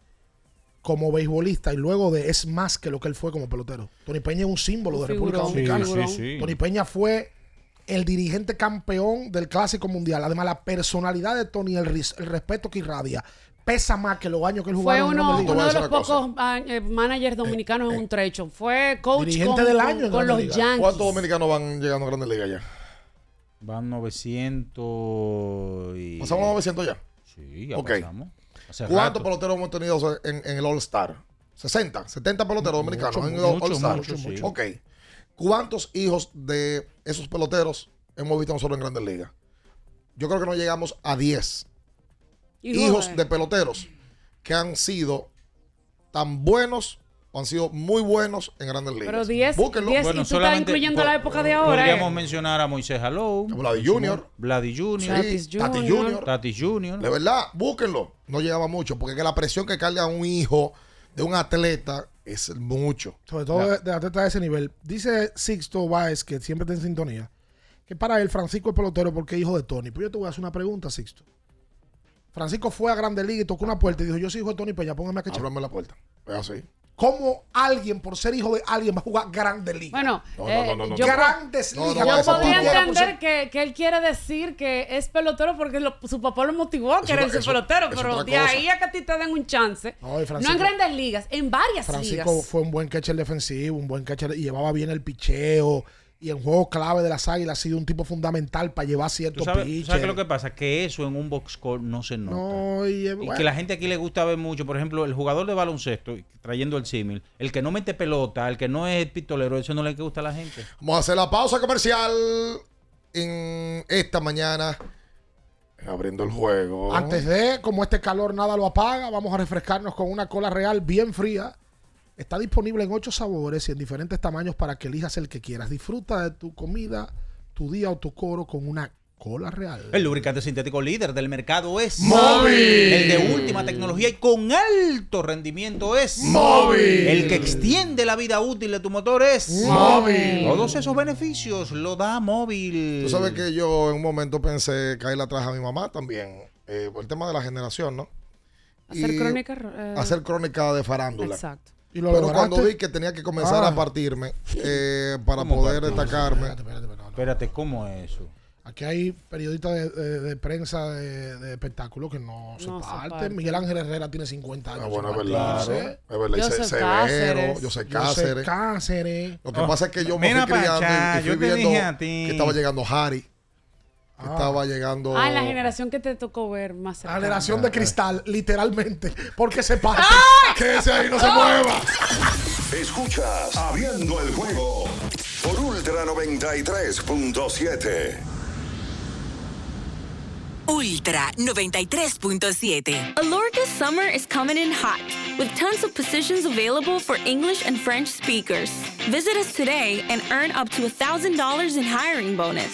como beisbolista y luego de es más que lo que él fue como pelotero. Tony Peña es un símbolo Un de República. Dominicana. Sí, sí, sí. Tony Peña fue el dirigente campeón del Clásico Mundial. Además, la personalidad de Tony, el, respeto que irradia, pesa más que los años que él jugó Fue en uno, uno de los pocos ah, eh, managers dominicanos en un trecho. Fue coach dirigente con, del año los. Yankees. ¿Cuántos dominicanos van llegando a Grandes Ligas ya? Van 900 y... ¿Pasamos a 900 ya? Sí, ya Ok. pasamos. ¿Cuántos peloteros hemos tenido en, en el All-Star? 60, 70 peloteros Mucho, dominicanos en el mucho, All-Star. mucho, sí. Ok. ¿Cuántos hijos de esos peloteros hemos visto nosotros en Grandes Ligas? Yo creo que no llegamos a 10 Hijo hijos de- de peloteros que han sido tan buenos o han sido muy buenos en Grandes Ligas. Pero 10, Búsquenlo. 10 y tú estás incluyendo la época de ahora. Podríamos eh. mencionar a Moisés Alou. Vladi Jr. Vladi Jr. Sí, Tatis Tati. Jr. Tatis Jr. De verdad, búsquenlo. No llegaba mucho, porque que la presión que carga un hijo de un atleta es mucho. Sobre todo de, de atletas de ese nivel. Dice Sixto Báez, que siempre está en sintonía, que para él Francisco es pelotero porque es hijo de Tony. Pero yo te voy a hacer una pregunta, Sixto. Francisco fue a Grande Liga y tocó una puerta y dijo, yo soy hijo de Tony Peña, póngame a cachar. Ábrame la puerta. Es así. ¿Cómo alguien, por ser hijo de alguien, va a jugar Grande Liga? Bueno, No, no, eh, no, no, no. yo, Grandes ligas. no, yo podría entender que, que él quiere decir que es pelotero porque lo- su papá lo motivó a querer ser pelotero, pero de ahí a que a ti te den un chance. No, Francisco- en grandes ligas, en varias Francisco ligas. fue un buen catcher defensivo, un buen catcher y llevaba bien el picheo. Y en juegos clave de las águilas ha sido un tipo fundamental para llevar ¿Tú ciertos sabes, tú pitches. sabes qué lo que pasa? Que eso en un box score no se nota. No, y, eh, Y bueno. que la gente aquí le gusta ver mucho, por ejemplo, el jugador de baloncesto, trayendo el símil, el que no mete pelota, el que no es pistolero, eso no le gusta a la gente. Vamos a hacer la pausa comercial en esta mañana. Abriendo el juego. Antes de, como este calor nada lo apaga, vamos a refrescarnos con una cola real bien fría. Está disponible en ocho sabores y en diferentes tamaños para que elijas el que quieras. Disfruta de tu comida, tu día o tu coro con una cola real. El lubricante sintético líder del mercado es Móvil. El de última tecnología y con alto rendimiento es Móvil. El que extiende la vida útil de tu motor es Móvil. Todos esos beneficios lo da móvil. Tú sabes que yo en un momento pensé caerle atrás a mi mamá también. eh, por el tema de la generación, ¿no? Hacer Y crónica. eh, hacer crónica de farándula. Exacto. ¿Y lo Pero lograste? cuando vi que tenía que comenzar Ah. a partirme eh, para ¿Cómo poder destacarme. Espérate, ¿cómo es eso? Aquí hay periodistas de, de- de prensa de, de espectáculo que no se No se parten. parten. Miguel Ángel Herrera tiene 50 años. Ah, bueno, es verdad. partirse. Es verdad. Y Joseph Se- Severo, Cáceres. yo sé Cáceres. Cáceres. Lo que Oh, pasa es que yo me mira fui criando allá, y, y fui yo viendo dije a ti. que estaba llegando Harry. Que Ah. estaba llegando. Ah, la generación que te tocó ver más La cercana. generación de cristal, literalmente. Porque se parte. ¡Ah! Que ese ahí no se mueva. Escuchas Abriendo el juego por Ultra 93.7. Ultra 93.7. Alorca's summer is coming in hot, with tons of positions available for English and French speakers. Visit us today and earn up to $1,000 in hiring bonus.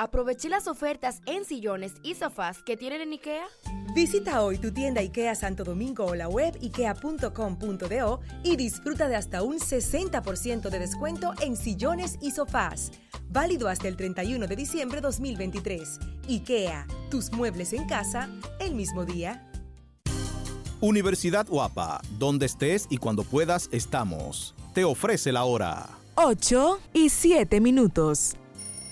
Aproveché las ofertas en sillones y sofás que tienen en IKEA. Visita hoy tu tienda IKEA Santo Domingo o la web ikea.com.do y disfruta de hasta un 60% de descuento en sillones y sofás. Válido hasta el 31 de diciembre 2023. IKEA, tus muebles en casa, el mismo día. Universidad Guapa, donde estés y cuando puedas estamos. Te ofrece la hora. 8 y 7 minutos.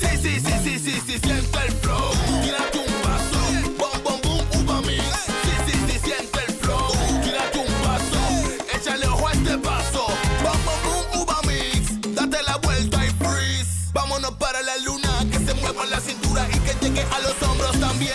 Sí, sí, sí, sí, sí, sí, siente el flow. Tírate un paso. Bom, bom, boom, uva mix. Sí, sí, sí, siente el flow. Tírate un paso. Échale ojo a este paso. Bom, bom, boom, uva mix. Date la vuelta y freeze. Vámonos para la luna. Que se mueva la cintura y que llegue a los hombros también.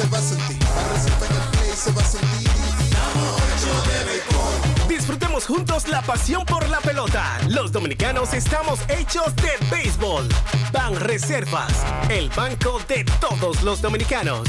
Se va a sentir, se va a sentir, de béisbol. Disfrutemos juntos la pasión por la pelota. Los dominicanos estamos hechos de béisbol. Ban Reservas, el banco de todos los dominicanos.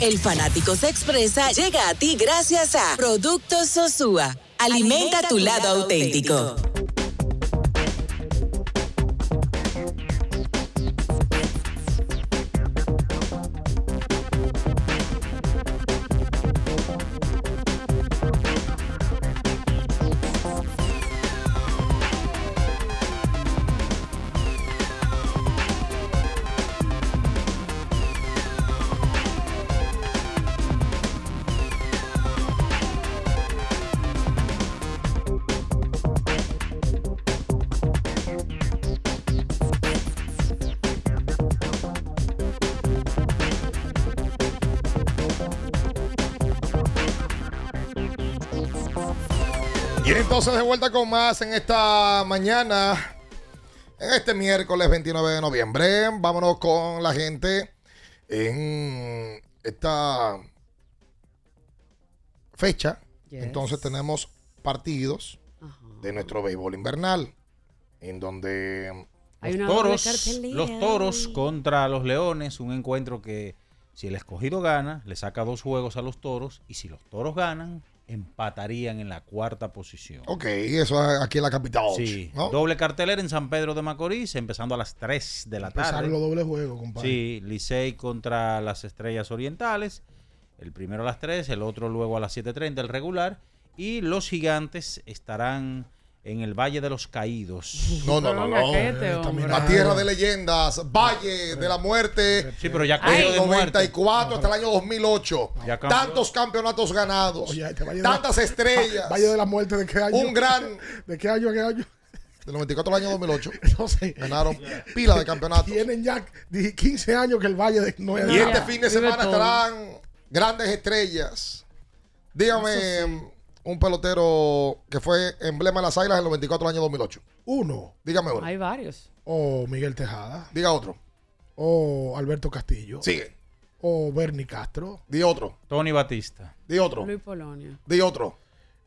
El fanático se expresa llega a ti gracias a Productos Sosúa. Alimenta, tu lado auténtico. De vuelta con más en esta mañana, en este miércoles 29 de noviembre. Vámonos con la gente en esta fecha. Yes. Entonces tenemos partidos de nuestro béisbol invernal, en donde Hay los toros, los toros contra los leones, un encuentro que si el escogido gana, le saca dos juegos a los toros y si los toros ganan, empatarían en la cuarta posición. Ok, eso es aquí en la capital. Sí, ¿no? doble cartelera en San Pedro de Macorís, empezando a las 3 de la Empezaron tarde. los dobles juegos, compadre. Sí, Licey contra las Estrellas Orientales. El primero a las 3, el otro luego a las 7.30, el regular. Y los gigantes estarán en el Valle de los Caídos. No, no, no, no. La tierra de leyendas, Valle de la Muerte. Sí, pero ya Del cayó de muerte. 94 hasta el año 2008. Ya cambió. Tantos campeonatos ganados. La- tantas estrellas. Valle de la Muerte, ¿de qué año? Un gran. ¿De qué año a qué año? Del 94 al año 2008. No sé. Ganaron pila de campeonatos. Tienen ya di- 15 años que el Valle de no es Y este fin de semana estarán grandes estrellas. Dígame un pelotero que fue emblema de las águilas en el 94 del año 2008. Uno. Dígame uno. Hay varios. O Miguel Tejada. Diga otro. O Alberto Castillo. Sigue. O Bernie Castro. Di otro. Tony Batista. Di otro. Luis Polonia. Di otro.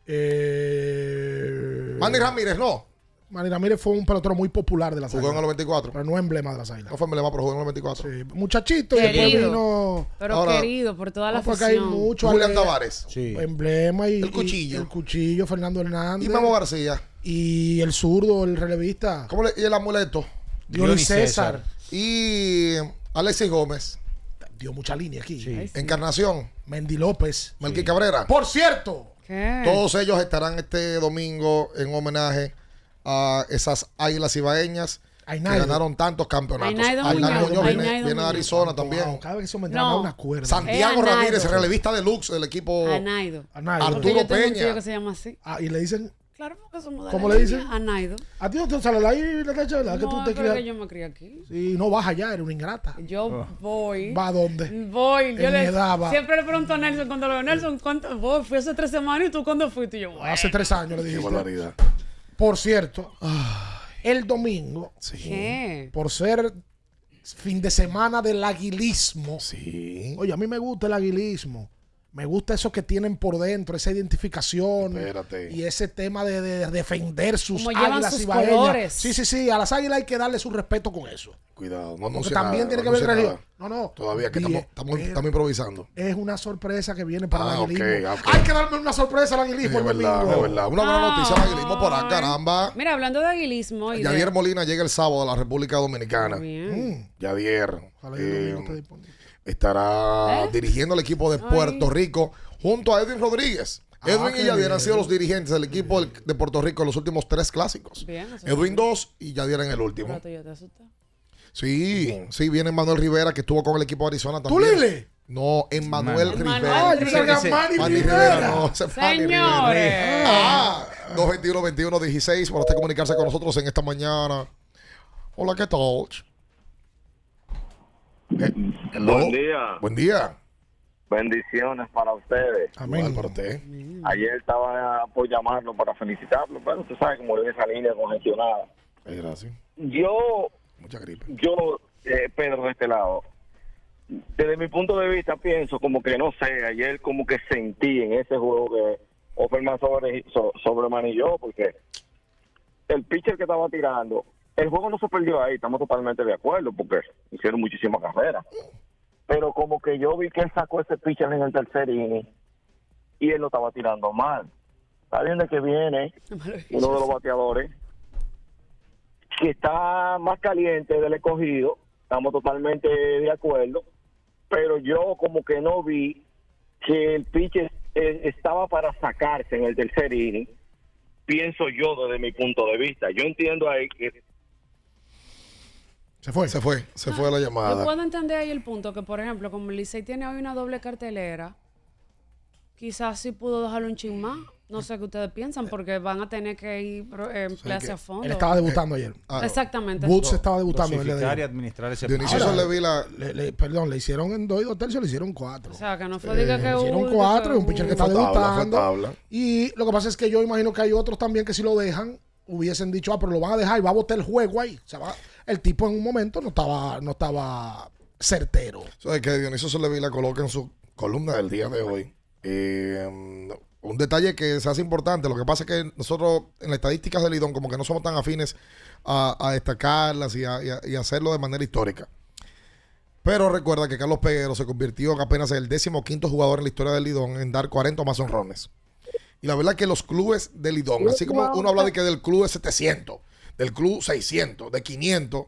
Eh, Manny Ramírez, no. Manny Ramírez fue un pelotero muy popular de las Jugó en el águilas. 94. Pero no emblema de las águilas. No fue emblema, pero jugó en el 94. Muchachito, y después Querido. vino. Pero Ahora, querido por toda la hay afición. mucho Julián Tavares. Sí. Emblema y. El cuchillo. y el cuchillo, Fernando Hernández. Y Memo García. Y el zurdo, el relevista. ¿Cómo le, y el amuleto? Dionis César. Y Alexis Gómez. Dio mucha línea aquí. Ay, sí. Encarnación. Mendy López. Melqui Cabrera. Por cierto. ¿Qué? Todos ellos estarán este domingo en homenaje a esas águilas ibaeñas que ganaron tantos campeonatos. Ainaido Ainaido Muñoz, Muñoz viene, de. Arizona también. Wow, cada vez que se me No. una cuerda. Santiago. Ramírez, relevista deluxe del equipo Anaido. Anaido. Arturo Peña. tío que se llama así. Ah, y le dicen. Claro, porque somos de ¿Cómo la le dicen? Anaido. A ti no te sale de ahí la tacha, ¿verdad? que tú te crías. que yo me crié aquí. Sí, no vas allá, eres una ingrata. Yo voy. ¿Va a dónde? Voy. Yo le, edad siempre le pregunto a Nelson cuando lo veo. Nelson, ¿cuánto? Voy, fui hace tres semanas y tú cuándo fuiste. Y yo, bueno. Hace tres años le Qué dijiste. barbaridad. Por cierto, el domingo, por ser fin de semana del aguilismo. Sí. Oye, a mí me gusta el aguilismo. Me gusta eso que tienen por dentro, esa identificación Espérate. y ese tema de, de defender sus Como águilas sus ibaeñas. colores. Sí, sí, sí. A las águilas hay que darle su respeto con eso. Cuidado, no Porque anuncie también nada, tiene que no ver religión. No, no. Todavía que estamos, estamos, estamos improvisando. Es una sorpresa que viene para Ah, el ok, aguilismo. ok. Hay que darme una sorpresa al Sí, aguilismo es el verdad, domingo. es verdad. Una buena noticia al aguilismo por acá, caramba. Mira, hablando de aguilismo y Yadier de... Molina llega el sábado a la República Dominicana. Bien. Mm, Yadier ojalá eh, esté disponible. Estará ¿Eh? dirigiendo el equipo de Ay. Puerto Rico junto a Edwin Rodríguez. Ah, Edwin y Yadier han sido los dirigentes del equipo del- de Puerto Rico en los últimos tres clásicos. Bien, Edwin bien. dos y Yadier en el último. Te asusta. Sí, sí, viene Manuel Rivera que estuvo con el equipo de Arizona ¿Tú, también. Lili? No, Emmanuel Manuel. Rivera. Ah, yo sabía ese- Manny Manny Rivera. Rivera, no, ese Señores. Ah, 221-21-16 para usted comunicarse con nosotros en esta mañana. Hola, ¿qué tal? Eh. Buen día. Buen día. Bendiciones para ustedes. Amén. para usted. Ayer estaba por llamarlo para felicitarlo, pero usted sabe cómo es esa línea congestionada. Gracias. Yo, Mucha gripe. yo, eh, Pedro, de este lado, desde mi punto de vista pienso como que, no sé, ayer como que sentí en ese juego que Offerman sobre, so- sobremanilló, porque el pitcher que estaba tirando, el juego no se perdió ahí, estamos totalmente de acuerdo, porque hicieron muchísimas carreras. Pero como que yo vi que él sacó ese pitcher en el tercer inning y él lo estaba tirando mal. Está bien de que viene uno de los bateadores que está más caliente del escogido, estamos totalmente de acuerdo, pero yo como que no vi que el pitcher eh, estaba para sacarse en el tercer inning, pienso yo desde mi punto de vista. Yo entiendo ahí que Se fue. Se fue. Se fue la Yo llamada. puedo entender ahí el punto que, por ejemplo, como el Licey tiene hoy una doble cartelera, quizás sí pudo dejarlo un chin más. No sé qué ustedes piensan, porque van a tener que ir eh, emplearse a fondo. Él estaba debutando ayer. Ah, Exactamente. Woods estaba debutando de y administrar ese Dionisio Ahora, Le- le- perdón, le hicieron en dos y dos tercios, le hicieron cuatro. O sea, que no fue diga que Le hicieron uy, cuatro y un pitcher que está tabla, debutando. tabla. Y lo que pasa es que yo imagino que hay otros también que si lo dejan, hubiesen dicho, ah, pero lo van a dejar y va a botar el juego ahí. O sea, va- el tipo en un momento no estaba, no estaba certero. Eso es que Dionisio Soldevila coloca en su columna del día de hoy. eh, un detalle que se hace importante. Lo que pasa es que nosotros en las estadísticas del Lidón como que no somos tan afines a, a destacarlas y, a, y a- y a hacerlo de manera histórica. Pero recuerda que Carlos Peguero se convirtió en apenas el décimo quinto jugador en la historia del Lidón en dar 40 o más honrones. Y la verdad que los clubes del Lidón, así como uno habla de que del club es 700, del club 600, de 500,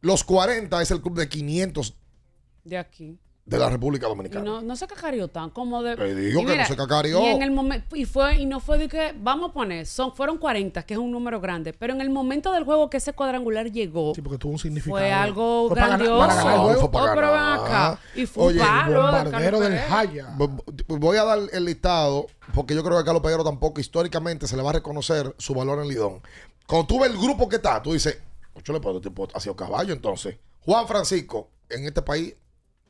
los 40 es el club de 500 De aquí. de la República Y Dominicana. no, no se cacareó tan como de. Te digo y que no se cacareó. Y en el momento. Y fue, y no fue de que. Vamos a poner. Son, fueron 40, que es un número grande. Pero en el momento del juego que ese cuadrangular llegó. Sí, porque tuvo un significado. Fue algo Fue para ganar- grandioso. para ganar el juego. Fue para Oh, ganar. acá. Y fue Oye, un palo. de Bombardero Carlos del. Jaya. Vo- Voy a dar el listado, porque yo creo que a Carlos Peguero tampoco históricamente se le va a reconocer su valor en Lidón. Cuando tú ves el grupo que está, tú dices, le pero este tipo ha sido caballo entonces. Juan Francisco, en este país,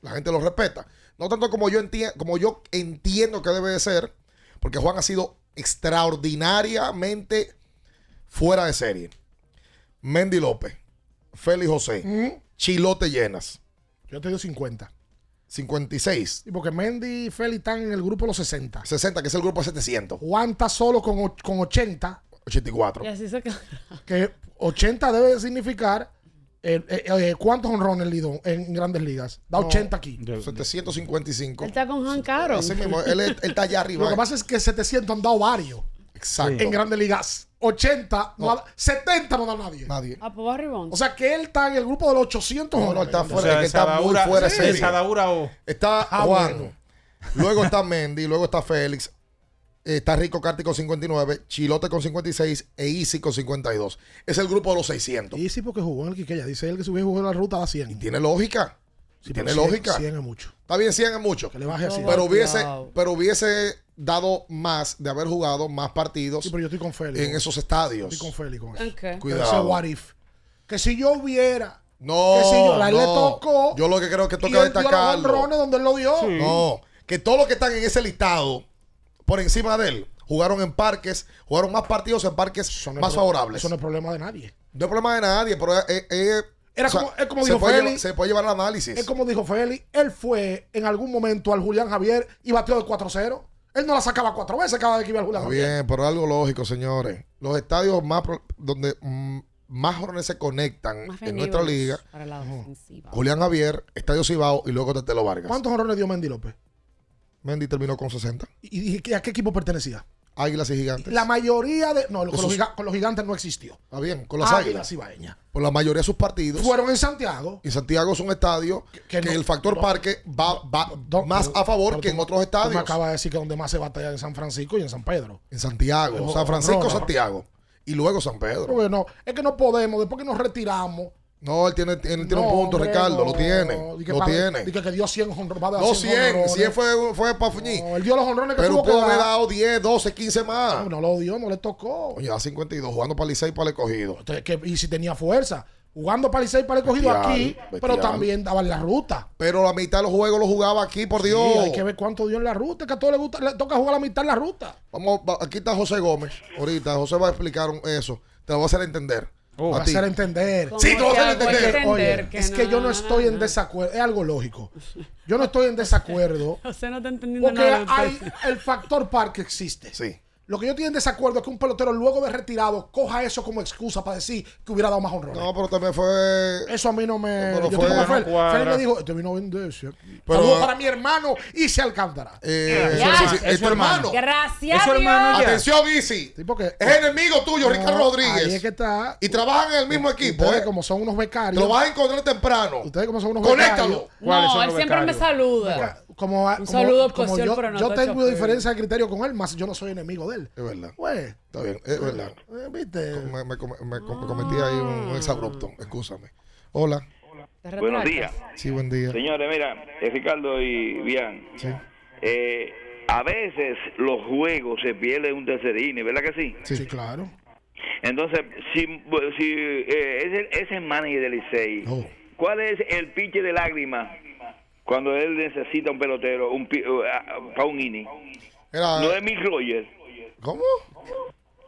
la gente lo respeta. No tanto como yo, enti- como yo entiendo que debe de ser, porque Juan ha sido extraordinariamente fuera de serie. Mendy López, Félix José, Chilote Llenas, Yo te digo 50. 56, Y porque Mendy y Feli están en el grupo de los 60. 60, que es el grupo de 700, Juan está solo con, con 80. 84. Y así se quedó. Que 80 debe significar. eh, eh, eh, ¿Cuántos honrones Lidón en grandes ligas? Da No, 80 aquí. 755. Él está con Juan Caro. Así mismo, él, él está allá arriba. Lo que pasa es que 700 han dado varios Exacto. en grandes ligas. 80, no ha- 70 no da nadie. Nadie. Ah, pues. O sea que él está en el grupo de los 800 No, no, está O fuera, sea, es que está muy fuera sí, serie. Sadabura o- Está Ah, Juan. bueno. Luego está Mendy, luego está Félix. Está Rico Carti con 59, Chilote con 56 e Easy con 52. Es el grupo de los 600. Y sí, porque jugó en el Quiqueya. Dice él que si hubiera jugado en la ruta da 100. Tiene lógica. Sí, tiene pero 100 lógica. 100 es mucho. Está bien, 100 es mucho. Que le baje así. Pero hubiese, pero hubiese dado más de haber jugado más partidos Sí, pero yo estoy con Félix. en esos estadios. Estoy con Félix con eso. Cuidado. Ese what if. Que si yo hubiera. No, que si yo, a él le no. tocó. Yo lo que creo que y toca honrones donde él lo dio. No, que todos los que están en ese listado, por encima de él, jugaron en parques, jugaron más partidos en parques Eso no más pro- favorables. Eso no es problema de nadie. No es problema de nadie, pero es, es- es- Era o sea, como- es como se, dijo puede Félix. llevar, se puede llevar el análisis. Es como dijo Félix. Él fue en algún momento al Julián Javier y batió de 4-0. Él no la sacaba cuatro veces cada vez que iba al Julián Está Javier. bien, pero algo lógico, señores. Los estadios más pro- donde mm, más jóvenes se conectan Más en nuestra liga, Para la ofensiva. Julián Javier, Estadio Cibao y luego Tetelo Vargas. ¿Cuántos honrones dio Mendy López? Mendy terminó con 60. ¿Y, y a qué equipo pertenecía? Águilas y Gigantes. La mayoría de. No, con, los, Esos- giga- con los gigantes no existió. Está bien, con las Águilas. Ibaeñas. Por la mayoría de sus partidos. Fueron en Santiago. Y Santiago es un estadio que, que no- el factor no- parque va, va más a favor que en otros Tú me estadios. acabas de decir que donde más se batalla en San Francisco y en San Pedro. En Santiago, San Francisco. Santiago. Y luego San Pedro. Porque no, es que no podemos, después que nos retiramos. No, él tiene, él tiene No, un punto, hombre, Ricardo. no. Lo tiene. Lo pa- tiene. di que, dio 100 honrones. No 100 100. honrones. 100 fue, fue para Fuñí. No, él dio los honrones que Pero tuvo pudo haber dado 10, 12, 15 más. No, no lo dio, no le tocó. Oye, a 52, jugando para Licey y para el escogido. Y si tenía fuerza. Jugando para Licey para el cogido Bestial, aquí, pero bestial. también daban la ruta. Pero la mitad de los juegos los jugaba aquí, por Dios. Sí, hay que ver cuánto dio en la ruta, que a todos les gusta, le toca jugar la mitad en la ruta. Vamos, va- aquí está José Gómez. Ahorita José va a explicar eso. Te lo voy a hacer entender. Te voy a ti. hacer entender. Sí, te voy a hacer entender. Oye, es que yo no estoy en desacuerdo. Es algo lógico. Yo no estoy en desacuerdo Usted no está entendiendo porque nada. hay usted. el factor parque existe. Sí. Lo que yo estoy en desacuerdo es que un pelotero luego de retirado coja eso como excusa para decir que hubiera dado más honrones. No, pero también fue. Eso a mí no me. Pero yo fue- tengo no cuadra. Fel me dijo, este vino a. Pero- Saludos para mi hermano Isi Alcántara. Eh, sí, es tu hermano. Gracias. Es su hermano Dios. Atención, Isi. Sí, porque- Es enemigo tuyo, No, Ricardo Rodríguez. Ahí es que está. Y trabajan en el mismo equipo. Ustedes, ¿eh? como son unos becarios. lo vas a encontrar temprano. Ustedes, como son unos Conéctalo. ¿Cuáles No, son él siempre me becarios? saluda. Como, Un como- saludo como opción, yo, pero no yo te tengo choques. diferencia de criterio con él, más yo no soy enemigo de él. Es verdad. Pues, Está bien, es verdad. eh, ¿viste? Me, me, me com- me cometí ahí un, un exabrupto. Excúsame. Hola. Buenos días. Sí, buen día. Señores, mira, es Ricardo y Bian. Sí. Eh, a veces los juegos se pierden un tercer inning, ¿verdad que sí? Sí, claro. Entonces, si, si eh, es, el, es el manager del Licey, Oh. ¿cuál es el pinche de lágrimas cuando él necesita un pelotero un pi- uh, ah, para un inning? Era, No es Mick Rogers. ¿Cómo?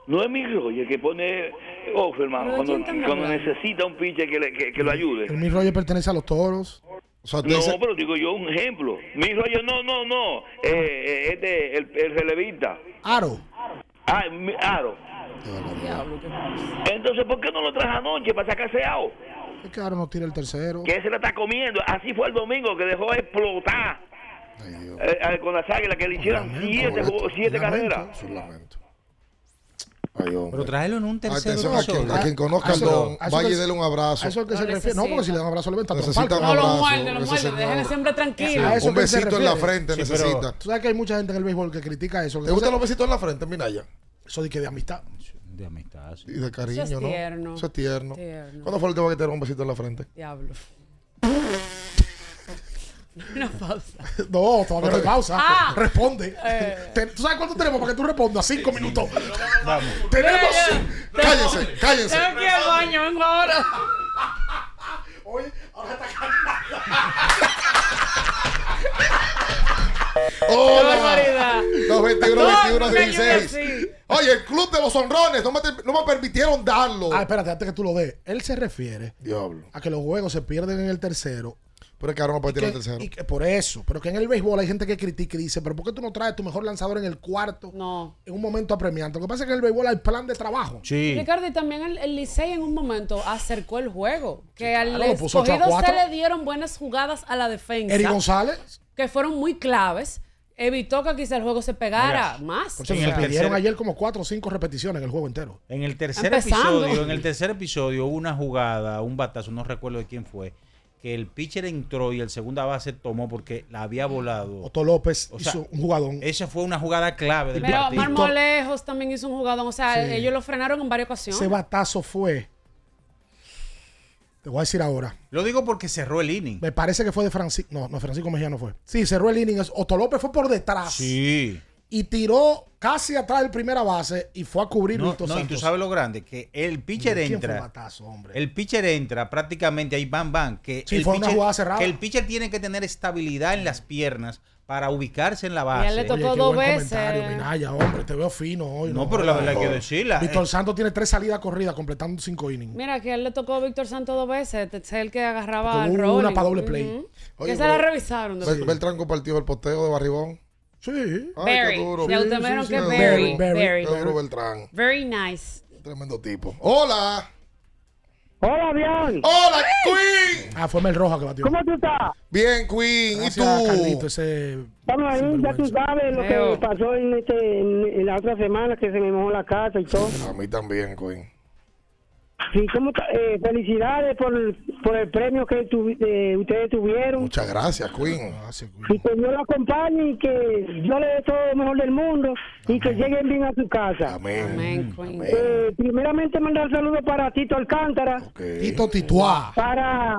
No es Mick Rogers que pone ojo, hermano, ¿Pero de cuando, cuando necesita un pinche que, le- que, que lo ayude. El Mi Roger pertenece a los toros. O sea, tú No, pero digo yo un ejemplo. Mi rollo, no, no, no. Eh, eh, este, el, el relevista. Aro. Ah, mi- Aro. Diablo, qué- Entonces, ¿por qué no lo traje anoche para sacarse out? Es que no tira el tercero. Que se la está comiendo. Así fue el domingo que dejó explotar Ay, Dios. eh, eh, con las águilas que le hicieron siete, siete lamento. carreras. Es un lamento. Ay. Pero tráelo en un tercer Atención a quien, episodio. a quien conozca eso- don, vaya y dele un abrazo. eso es que se Lo refiere. No, porque si le dan un abrazo le ven tanto Necesita un No lo abrazo, muerde, lo muerde. Déjenle siempre tranquilo. Un se besito en la frente Sí, pero- necesita. Tú sabes que hay mucha gente en el béisbol que critica eso. ¿Te gustan los besitos en la frente, Minaya? Eso de que de amistad. De amistad, sí. Y de cariño, Eso es ¿no? tierno. Eso es tierno. Tierno. ¿Cuándo fue el último que te dieron un besito en la frente? Diablo. Una pausa. No, todavía no hay pausa. Ah. Responde. Eh. ¿Tú sabes cuánto tenemos para que tú respondas? Cinco minutos. Vamos. Tenemos. Cállense, cállense. Tengo que ir al baño, vengo ahora. Oye, ahora está Hola. Qué barbaridad. Los 21, No, 21, no me 16. ayudes así. Oye, el club de los honrones no me, te- no me permitieron darlo. Ah, espérate, antes que tú lo des. Él se refiere Diablo. a que los juegos se pierden en el tercero. Pero es que ahora no puede Que- tirar el tercero. y que por eso, pero que en el béisbol hay gente que critica y dice, pero ¿por qué tú no traes tu mejor lanzador en el cuarto No. en un momento apremiante? Lo que pasa es que en el béisbol hay plan de trabajo. Sí. Ricardo, y también el, el Licey en un momento acercó el juego. Que al claro, lo puso ocho a escogido se le dieron buenas jugadas a la defensa. Eri González, que fueron muy claves. Evitó que quizá el juego se pegara más. por cierto, En se el pidieron tercer- ayer como cuatro o cinco repeticiones en el juego entero. En el tercer Empezando. episodio, en el tercer episodio hubo una jugada, un batazo, no recuerdo de quién fue, que el pitcher entró y el segunda base tomó porque la había volado. Otto López O sea, hizo un jugadón. Esa fue una jugada clave del Pero partido. Marmolejos también hizo un jugadón. O sea, Sí. ellos lo frenaron en varias ocasiones. Ese batazo fue. Te voy a decir ahora. Lo digo porque cerró el inning. Me parece que fue de Francisco. No, no, Francisco Mejía no fue. Sí, cerró el inning. Otto López fue por detrás. Sí. Y tiró casi atrás del primera base y fue a cubrir No, Víctor no, y tú sabes lo grande, que el pitcher ¿Quién fue entra. batazo, hombre? El pitcher entra prácticamente ahí, bam, bam. Que Sí, el fue una jugada cerrada. Que el pitcher tiene que tener estabilidad en las piernas para ubicarse en la Y base. él le tocó Oye, dos veces. Minaya, hombre. Te veo fino hoy. No, pero la verdad hay que decirla. Víctor Eh, Santos tiene tres salidas corridas completando cinco innings. Mira, que él le tocó a Víctor Santos dos veces. Es el que agarraba Como al una rolling. pa' doble play. Oye, que se pero- la revisaron. después. Bel- Beltrán compartió el posteo de Barribón. Sí. Ay, Very. qué duro. Ya ustedes que. Qué duro Beltrán. Very nice. Tremendo tipo. Hola. Hola, bien. Hola, Queen. Ah, fue Mel Roja que batió. ¿Cómo tú estás? Bien, Queen. Gracias, ¿Y Carlito, tú? ese... Estamos ahí, ya tú sabes lo que pasó en, este, en, en la otra semana, que se me mojó la casa y todo. A mí también, Queen. Sí, ¿cómo está? Eh, felicidades por, por el premio que tu- eh, ustedes tuvieron. Muchas gracias, Queen. Gracias, Queen. Y que Dios lo acompañe y que Dios le dé todo lo mejor del mundo y que lleguen bien a su casa. Amén. Amén, Queen. Eh, primeramente mandar saludos para Tito Alcántara. Tito Tituá. para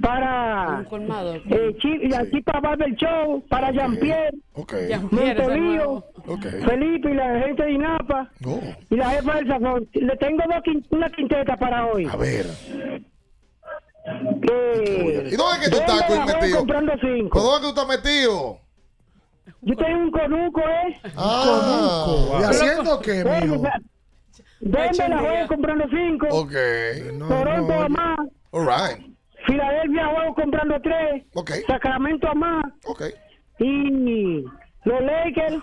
para Un colmado. eh, Chi- y aquí para Barber Show, para Jean-Pierre, Ok. Jean-Pierre, ese Montolío, nuevo. Ok. Felipe y la gente de INAPA Oh. y la jefa del Sazón. Le tengo dos quin- una quinteta para hoy. A ver. Que- ¿Y dónde es que tú estás, metido? comprando cinco. ¿Pero dónde es que tú estás metido? Yo en un conuco, ¿eh? Ah, Conuco. ¿Y haciendo qué, Denme mijo? la- Denme la juego comprando cinco. Ok. Toronto a más. All right. Filadelfia juego comprando tres. Sacramento a más. Y los Lakers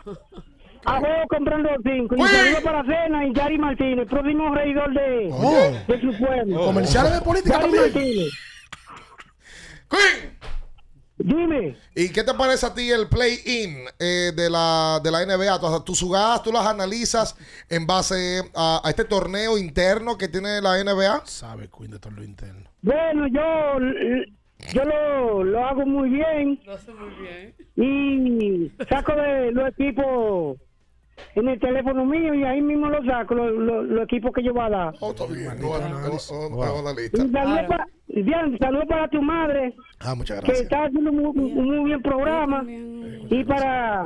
a juego comprando cinco. Y saludo para Cena y Gary Martínez, próximo regidor de, Oh. de su pueblo. Comerciales de política Gary también. Martínez. Queen. Dime. ¿Y qué te parece a ti el play-in eh, de, la, de la NBA? Sea, tus jugadas tú las analizas en base a, a este torneo interno que tiene la NBA. Sabe, Queen, de todo lo interno. Bueno, yo, yo lo, lo hago muy bien. Lo hace muy bien. y saco de los equipos en el teléfono mío y ahí mismo lo saco, los, los- los equipos que yo voy a dar. Oh, está bien. No, no, no, no, no, la lista. saludos para, Dian, saludos para tu madre, Ah, muchas que gracias. está haciendo un, un muy bien programa. Y para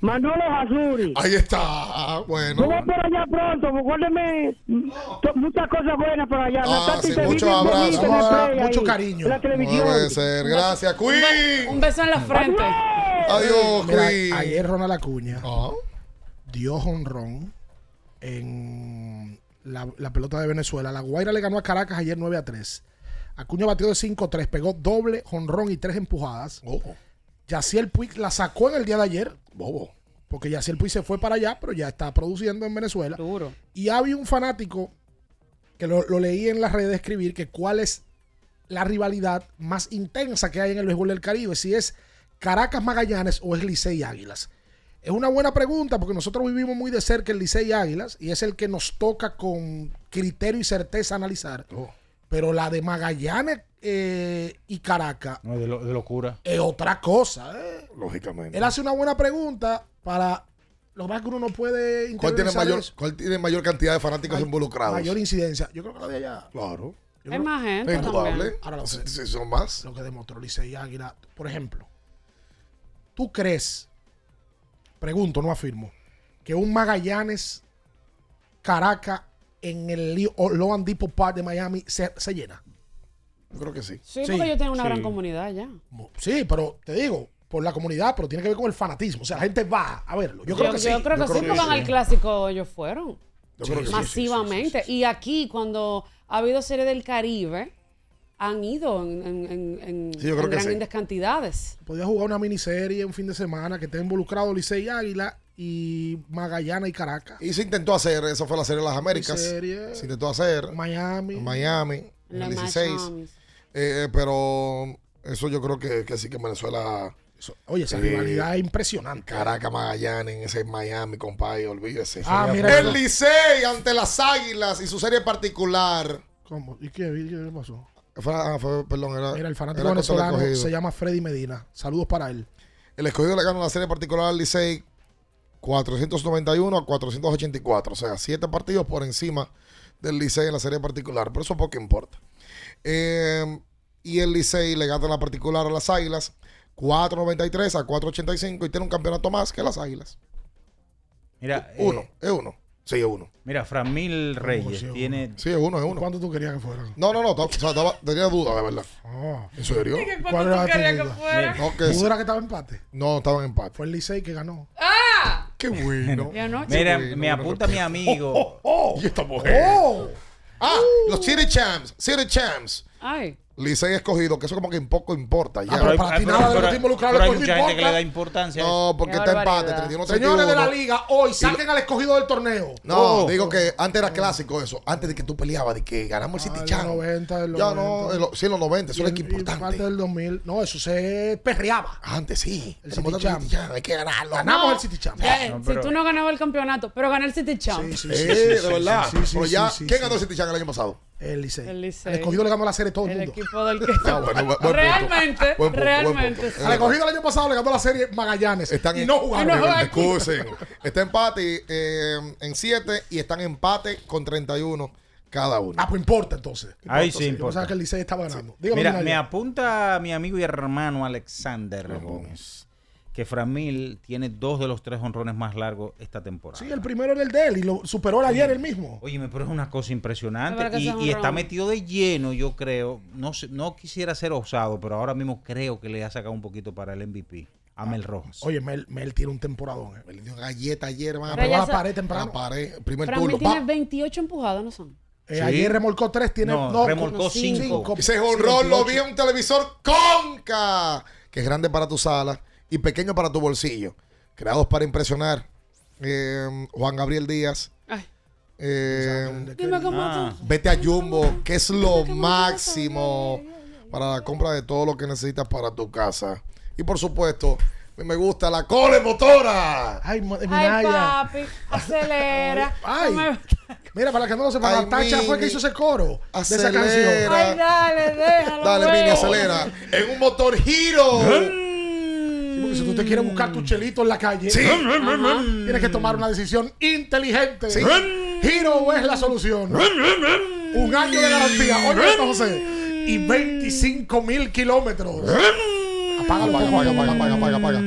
Manolo Azuri. Ahí está. Bueno. Yo voy por allá pronto, recuérdeme to- muchas cosas buenas por allá. Ah, sí, te vi muchos bien abrazos. bonita en el Vamos a dar play mucho ahí, cariño. en la televisión. Puede ser. Gracias, Queen. Un beso en la frente. Adiós, Mira, Queen. ayer Ronald Acuña Ah. dio honrón en la, la pelota de Venezuela. La Guaira le ganó a Caracas ayer 9 a 3. Acuña batió de 5-3, pegó doble, honrón y tres empujadas. Oh, Yaciel Puig la sacó en el día de ayer. Bobo. Porque Yaciel Puig se fue para allá, pero ya está produciendo en Venezuela. Duro. Y había un fanático que lo, lo leí en las redes escribir que cuál es la rivalidad más intensa que hay en el béisbol del Caribe, si es Caracas Magallanes o es Licey Águilas. Es una buena pregunta porque nosotros vivimos muy de cerca el Licey Águilas y es el que nos toca con criterio y certeza analizar. Pero la de Magallanes eh, y Caracas No, de, lo- de locura. es otra cosa. ¿eh? Lógicamente. Él hace una buena pregunta para lo más que uno no puede ¿Cuál tiene, mayor, eso. ¿Cuál tiene mayor cantidad de fanáticos involucrados? Mayor incidencia. Yo creo que la de allá. Claro. Yo Hay creo- más gente Es indudable. Ahora lo que, son más. lo que demostró Licey Águila. Por ejemplo, ¿tú crees, pregunto, no afirmo, que un Magallanes Caracas en el Loan Depot Park de Miami se, se llena? Yo creo que sí. Sí, Sí, porque ellos tienen una sí. gran comunidad ya. Sí, pero te digo, por la comunidad, pero tiene que ver con el fanatismo. O sea, la gente va a verlo. Yo creo que sí. yo creo que Yo sí, porque van al clásico, ellos fueron. Yo creo que sí. masivamente. Y aquí, cuando ha habido serie del Caribe, han ido en, en, en, en- Sí, yo creo en que sí. grandes cantidades. Podía jugar una miniserie un fin de semana que esté involucrado Licey Águila y Magallanes y Caracas. Y se intentó hacer, esa fue la serie de las Américas. Serie. Se intentó hacer Miami. Miami en el 16. Miami. Eh, pero eso yo creo que, que sí que en Venezuela, Eso- Oye, esa rivalidad es impresionante. Caracas, Magallanes, en ese Miami, compadre, olvídese. Ah, mira el. Licey ante las Águilas y su serie particular. ¿Cómo? ¿Y qué, ¿Y qué pasó? Ah, fue- perdón, era, Mira, el fanático era venezolano se llama Freddy Medina. Saludos para él. El escogido le ganó la serie particular al Licey 491 a 484. O sea, siete partidos por encima del Licey en la serie particular. Pero eso poco importa. Eh, y el Licey le gana la particular a las Águilas 493 a 485 y tiene un campeonato más que las Águilas. Mira, Uno, eh, es uno. Sí, es uno. mira, Framil Reyes sí, uno? tiene. Sí, es uno, es uno. ¿Cuánto tú querías que fuera? No, no, no. to- o sea, estaba- tenía duda, de verdad. Ah. ¿En serio? ¿Cuál era tu duda? fuera? No, que ¿Tu sí. duda era que estaba empate? no, estaba en empate. Fue el Licey que ganó. Qué bueno. Mira, bueno, me apunta mi amigo. Y esta mujer. ¡Oh! Ah, los City Champs. City Champs. Ay, Licey escogido, que eso como que un poco importa. Ya. Ah, pero para ti nada de lo que está involucrado pero hay mucha gente que le da importancia. no, porque está empate, barbaridad. 31 Señores de la 31. liga, hoy saquen al escogido del torneo. No, Oh. digo que antes era clásico eso. Antes de que tú peleabas, de que ganamos el Ah, City en Champs. los 90, en los ya no, 90. en lo- sí, en los 90, eso Y era que importante. del 2000. No, eso se perreaba. Antes sí. El City. Champs, Hay que ganarlo. Ganamos No. el City Champ. eh, No, si pero- tú no ganabas el campeonato, pero gané el City Champ. Sí, sí, Eh, sí, sí, de verdad. Pero ya, ¿quién ganó el City Champs el año pasado? El Licey. El Licey. Escogido le ganó la serie todo el El mundo. equipo del que. Ah, bueno, buen- buen punto. realmente, Buen punto, buen realmente. punto. sí. Al escogido el año pasado le ganó la serie Magallanes. Están y en- no jugaron. Y no jugaron. Excusen. Está empate eh, en 7 y están en empate con 31 cada uno. Ah, pues importa entonces. Ahí sí Yo importa. pensaba que el Licey estaba ganando. Dígame, Mira, Minaya. me apunta mi amigo y hermano Alexander Gómez que Framil tiene dos de los tres honrones más largos esta temporada. Sí, el primero era el de él y lo superó el ayer el mismo. Óyeme, pero es una cosa Es impresionante y, está metido de lleno, yo creo. No no quisiera ser osado, pero ahora mismo creo que le ha sacado un poquito para el MVP. A Mel Rojas. Oye, Mel, Mel tiene un temporadón. eh. Le dio galleta ayer, Pegó a ya la pared temprano. La pared, primer Fran turno. tiene pa. 28 empujadas, ¿no son? Eh, Sí. Ayer remolcó tres, tiene No, no, remolcó no, cinco. Ese jonrón lo vi en un televisor Conca, que es grande para tu sala y pequeño para tu bolsillo. Creados para impresionar. Eh, Juan Gabriel Díaz. Ay. Eh, Dime cómo Ah. vete a Jumbo, que es lo máximo para la compra de todo lo que necesitas para tu casa. Y por supuesto, me gusta la cole motora. Ay, mo- Ay, papi, acelera. Ay. No me- Mira, para que no lo sepan, Ay, la tacha fue que hizo ese coro de esa Acelera. canción. Ay, dale, déjalo. Dale. Mini, acelera. En un motor giro. Sí, porque si tú te quieres buscar tu chelito en la calle, tienes que tomar una decisión inteligente. Sí. Giro es la solución. Un año de garantía. Oye, esto, José. Y 25 mil kilómetros. Apágalo, Apaga, apaga, apaga, apaga, apaga, apaga.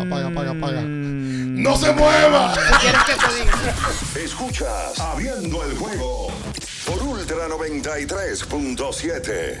Apaga, apaga, apaga. ¡No se mueva! Escuchas Abriendo el juego por Ultra 93.7.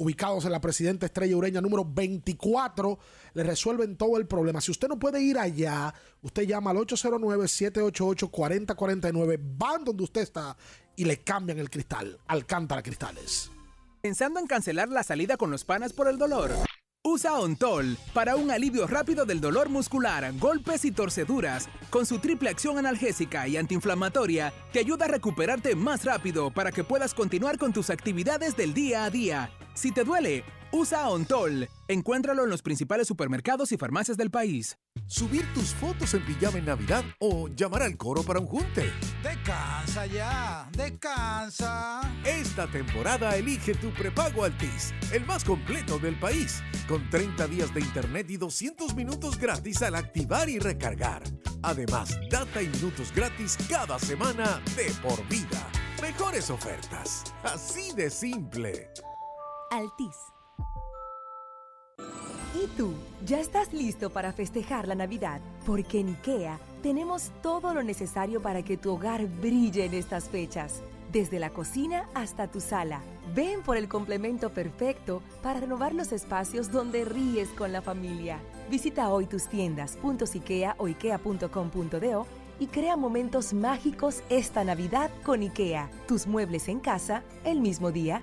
Ubicados en la Presidenta Estrella Ureña número 24, le resuelven todo el problema. Si usted no puede ir allá, usted llama al 809-788-4049, van donde usted está y le cambian el cristal. Alcántara Cristales. Pensando en cancelar la salida con los panas por el dolor. Usa Ontol para un alivio rápido del dolor muscular, golpes y torceduras. Con su triple acción analgésica y antiinflamatoria, te ayuda a recuperarte más rápido para que puedas continuar con tus actividades del día a día. Si te duele, usa Ontol. Encuéntralo en los principales supermercados y farmacias del país. Subir tus fotos en pijama en Navidad o llamar al coro para un junte. Descansa ya, descansa. Esta temporada elige tu prepago Altis, el más completo del país, con 30 días de internet y 200 minutos gratis al activar y recargar. Además, data y minutos gratis cada semana de por vida. Mejores ofertas, así de simple. Altis. ¿Y tú? ¿Ya estás listo para festejar la Navidad? Porque en IKEA tenemos todo lo necesario para que tu hogar brille en estas fechas. Desde la cocina hasta tu sala. Ven por el complemento perfecto para renovar los espacios donde ríes con la familia. Visita hoy tus tiendas .ikea o ikea.com.do y crea momentos mágicos esta Navidad con IKEA. Tus muebles en casa el mismo día.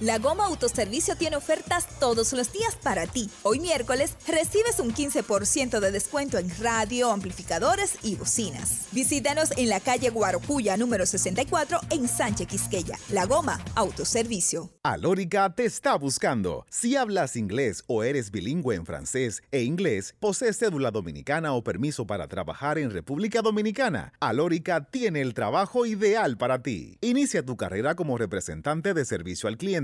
La Goma Autoservicio tiene ofertas todos los días para ti. Hoy miércoles recibes un 15% de descuento en radio, amplificadores y bocinas. Visítanos en la calle Guarocuya número 64 en Sánchez Quisqueya. La Goma Autoservicio. Alórica te está buscando. Si hablas inglés o eres bilingüe en francés e inglés, posees cédula dominicana o permiso para trabajar en República Dominicana, Alórica tiene el trabajo ideal para ti. Inicia tu carrera como representante de servicio al cliente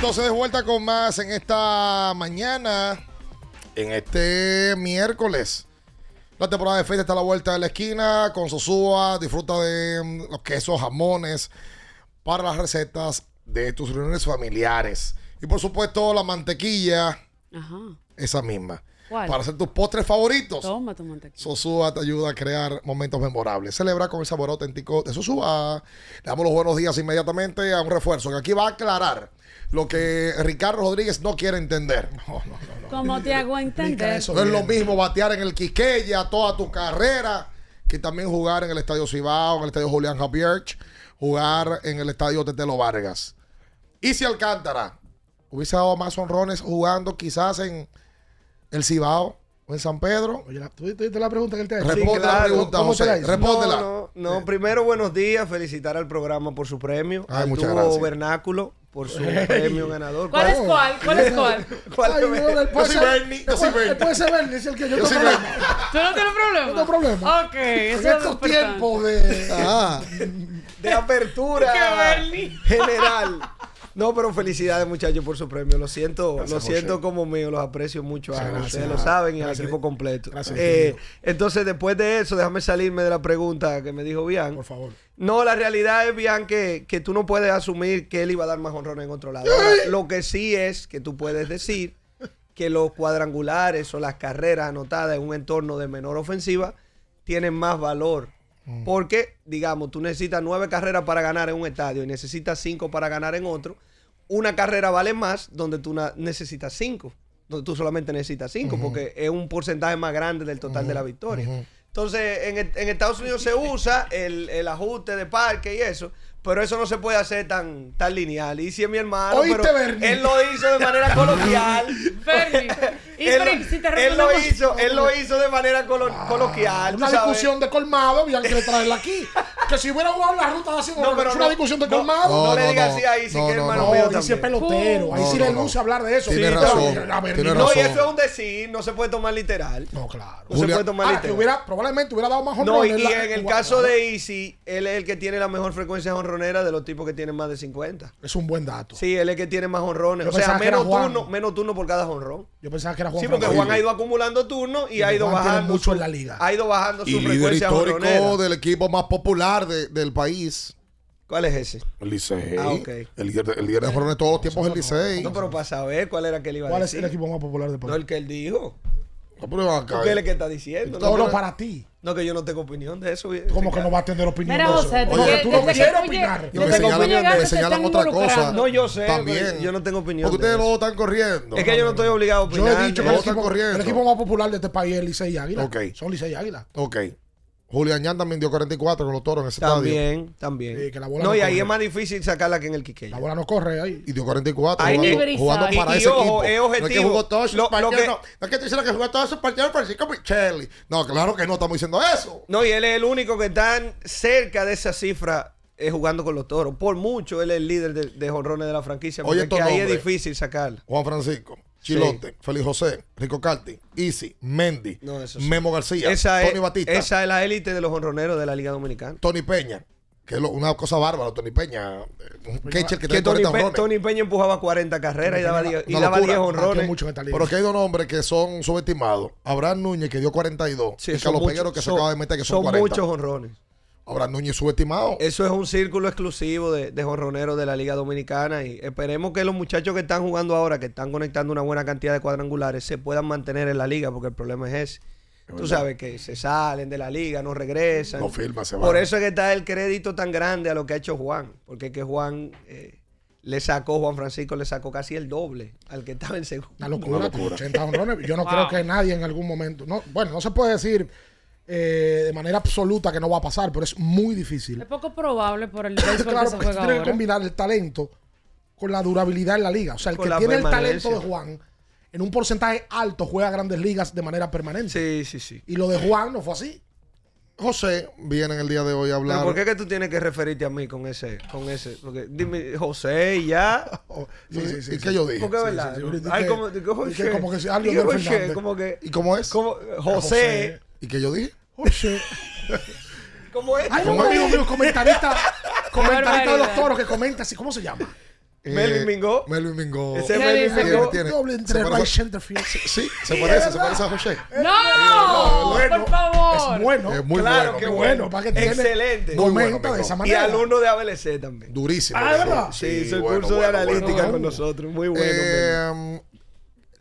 Entonces de vuelta con más en esta mañana, en este miércoles. La temporada de feria está a la vuelta de la esquina con Sosúa. Disfruta de mm, los quesos, jamones para las recetas de tus reuniones familiares. Y por supuesto la mantequilla, Ajá. esa misma. ¿Cuál? Para hacer tus postres favoritos. Toma tu mantequilla. Sosúa te ayuda a crear momentos memorables. Celebra con el sabor auténtico de Sosúa. Le damos los buenos días inmediatamente a un refuerzo que aquí va a aclarar lo que Ricardo Rodríguez no quiere entender. No, no, no. ¿Cómo te hago entender? No es lo mismo batear en el Quiqueya toda tu carrera que también jugar en el Estadio Cibao, en el Estadio Julián Javier, jugar en el Estadio Tetelo Vargas. Y si Alcántara hubiese dado más honrones jugando quizás en el Cibao o en San Pedro. Oye, la- ¿tú viste la pregunta que él te ha hecho? Responde Sí, la claro. pregunta, ¿Cómo te la José. hizo? Respóndela. No, no, no, primero buenos días, felicitar al programa por su premio, Ay, muchas gracias. Vernáculo por su premio ganador. ¿Cuál es cuál? ¿Cuál es cuál? ¿Cuál Ay, es? no, puede soy Bernie, yo soy Bernie. puede ser Bernie, es el que yo, Yo tengo problema. ¿Tú no tienes problema? No tengo problema. Ok, En es estos tiempos de... Ah, de apertura ¿Qué, Bernie? general. No, pero felicidades muchachos por su premio. Lo siento, Gracias, lo siento José. como mío, los aprecio mucho. a Muchas ambos, gracias. Ustedes lo saben y al Gracias. equipo completo. Gracias, Eh, entonces, después de eso, déjame salirme de la pregunta que me dijo Bian. Por favor. No, la realidad es, Bian, que, que tú no puedes asumir que él iba a dar más honrones en otro lado. Ahora, lo que sí es que tú puedes decir que los cuadrangulares o las carreras anotadas en un entorno de menor ofensiva tienen más valor. Porque, digamos, tú necesitas nueve carreras para ganar en un estadio y necesitas cinco para ganar en otro. Una carrera vale más donde tú necesitas cinco. donde tú solamente necesitas 5, porque es un porcentaje más grande del total de la victoria. Entonces, en, en Estados Unidos se usa el, el ajuste de parque y eso, pero eso no se puede hacer tan, tan lineal. Y si es mi hermano, Oíste, pero Bernie. él lo hizo de manera coloquial. Y él, si te él lo hizo, él lo hizo de manera colo- coloquial. Una discusión de colmado, habían que traerla aquí. Que si hubiera jugado la ruta de así, No, pero es una no- discusión de no, colmado. no le digas así ahí, sí que hermano no, mío ahí sí es también. pelotero. Ahí sí le luce hablar de eso. Tiene Sí, razón, pero la tiene verdad- No, y eso es un decir, no se puede tomar literal. No, claro. No se puede tomar que literal. hubiera, probablemente hubiera dado más No, y, y en el caso de Easy, él es el que tiene la mejor frecuencia honronera de los tipos que tienen más de 50. Es un buen dato. Sí, él es el que tiene más honrones. Yo O sea, menos turno, menos turno por cada honrón. Yo pensaba que era Juan Sí, porque Francisco. Juan ha ido acumulando turnos y, Y ha ido Juan bajando. mucho su- en la liga. Ha ido bajando su Y líder frecuencia histórico honronera. del equipo más popular de- del país. ¿Cuál es ese? El Licey. Ah, ok. el, líder de, el líder de honrones de todos los tiempos es el Licey. No, pero para saber cuál era que él iba a ¿Cuál es decir. el equipo más popular de No, el que él dijo. No, pero acá. Porque él es el que está diciendo. No, no, para ti. No, que yo no tengo opinión de eso. ¿Cómo que no va a tener opinión Mira, de eso? José, Oye, desde- tú no quieres opinar. Y me señalan, otra cosa. No, yo sé. También. Yo no tengo opinión. Porque de ustedes lo están corriendo. Es que yo no estoy obligado a Yo opinar. he dicho que el equipo, corriendo. el equipo más popular de este país es Licey Águila. Ok. Son Licey Águila. Ok. Julián Yan también dio 44 con los toros en ese También, también. Sí, que la bola no, no y ahí es más difícil sacarla que en el Quiqueya. La bola no corre ahí. estadio. Y dio 44 Ahí jugando, es- jugando y- para y ese ojo, equipo. es No es que objetivo. jugó todos lo partidos. que- No, no es que te diciendo que jugó todos esos partidos Francisco Michelli. No, claro que no estamos diciendo eso. No, y él es el único que está cerca de esa cifra eh, jugando con los toros. Por mucho, él es el líder de, de jonrones de la franquicia. Oye, Porque ahí es difícil sacarla. Juan Francisco, Chilote, Félix José, Rico Carti, Easy, Mendy, No, sí. Memo García, Esa Tony es, Batista, esa es la élite de los jonroneros de la Liga Dominicana. Tony Peña, que es lo- una cosa bárbara, Tony Peña, un catcher que Que tiene Tony, 40 Pe- honrones. Tony Peña empujaba 40 carreras y daba 10 y Una daba locura. 10 honrones. mucho en esta liga. Pero que hay dos nombres que son subestimados. Abraham Núñez, que dio 42. Sí, y son Carlos Peguero, que se son- acaba de meter, que son, son 40. muchos honrones. Abraham Núñez subestimado. Eso es un círculo exclusivo de, de jonroneros de la Liga Dominicana y esperemos que los muchachos que están jugando ahora, que están conectando una buena cantidad de cuadrangulares, se puedan mantener en la liga, porque el problema es ese. Tú sabes que se salen de la liga, no regresan. No firman, se Por van. eso es que está el crédito tan grande a lo que ha hecho Juan, porque es que Juan eh, le sacó, Juan Francisco le sacó casi el doble al que estaba en segundo. Una locura, tiene 80 honrones. Yo no Wow. creo que nadie en algún momento. No, bueno, no se puede decir eh, de manera absoluta que no va a pasar, pero es muy difícil. Es poco probable por el béisbol claro, que se juega tiene que combinar el talento con la durabilidad en la liga. O sea, el Con que tiene el talento de Juan, en un porcentaje alto, juega grandes ligas de manera permanente. Sí, sí, sí. Y lo de Juan no fue así. José viene en el día de hoy a Pero hablar. ¿Por qué que tú tienes que referirte a mí con ese, con ese? Porque dime, José y ya. Sí, sí, sí, ¿Y sí. qué yo dije? Porque verdad. Ay, como, José. como que José, como que. ¿Y cómo es? Como, José. ¿Y qué yo dije? José. ¿Cómo es? Hay un amigo mío, comentarista, comentarista de los toros que comenta así. ¿Cómo se llama? Melvin Mingo. Melvin Mingo. Ese es ¿Qué Melvin? Mingo. tiene- Doble entre se right parece- center field. Sí, se parece, se parece a José. ¡No! bueno, por favor. Es bueno. Es muy claro, bueno. qué bueno. para que tiene- Excelente. Muy bueno, Comenta de esa Y manera. alumno de ABLC también. Durísimo. Ah, ¿de Mingo. verdad? Sí, hizo el bueno, curso de analítica bueno. con nosotros. Muy bueno. Eh,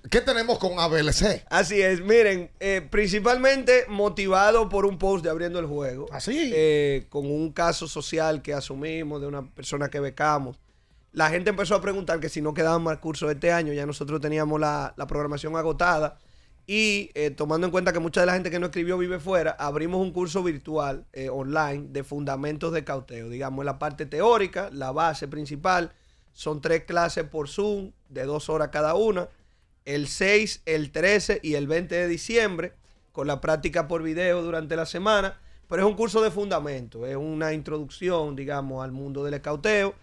¿Qué tenemos con ABLC? Así es, miren, eh, principalmente motivado por un post de abriendo el juego. Así. Eh, con un caso social que asumimos de una persona que becamos. La gente empezó a preguntar que si no quedaban más cursos este año, ya nosotros teníamos la, la programación agotada. Y eh, tomando en cuenta que mucha de la gente que no escribió vive fuera, abrimos un curso virtual online de fundamentos de cauteo. Digamos, la parte teórica, la base principal. Son tres clases por Zoom de dos horas cada una el 6, el 13 y el 20 de diciembre, con la práctica por video durante la semana. Pero es un curso de fundamento, es una introducción, digamos, al mundo del escauteo.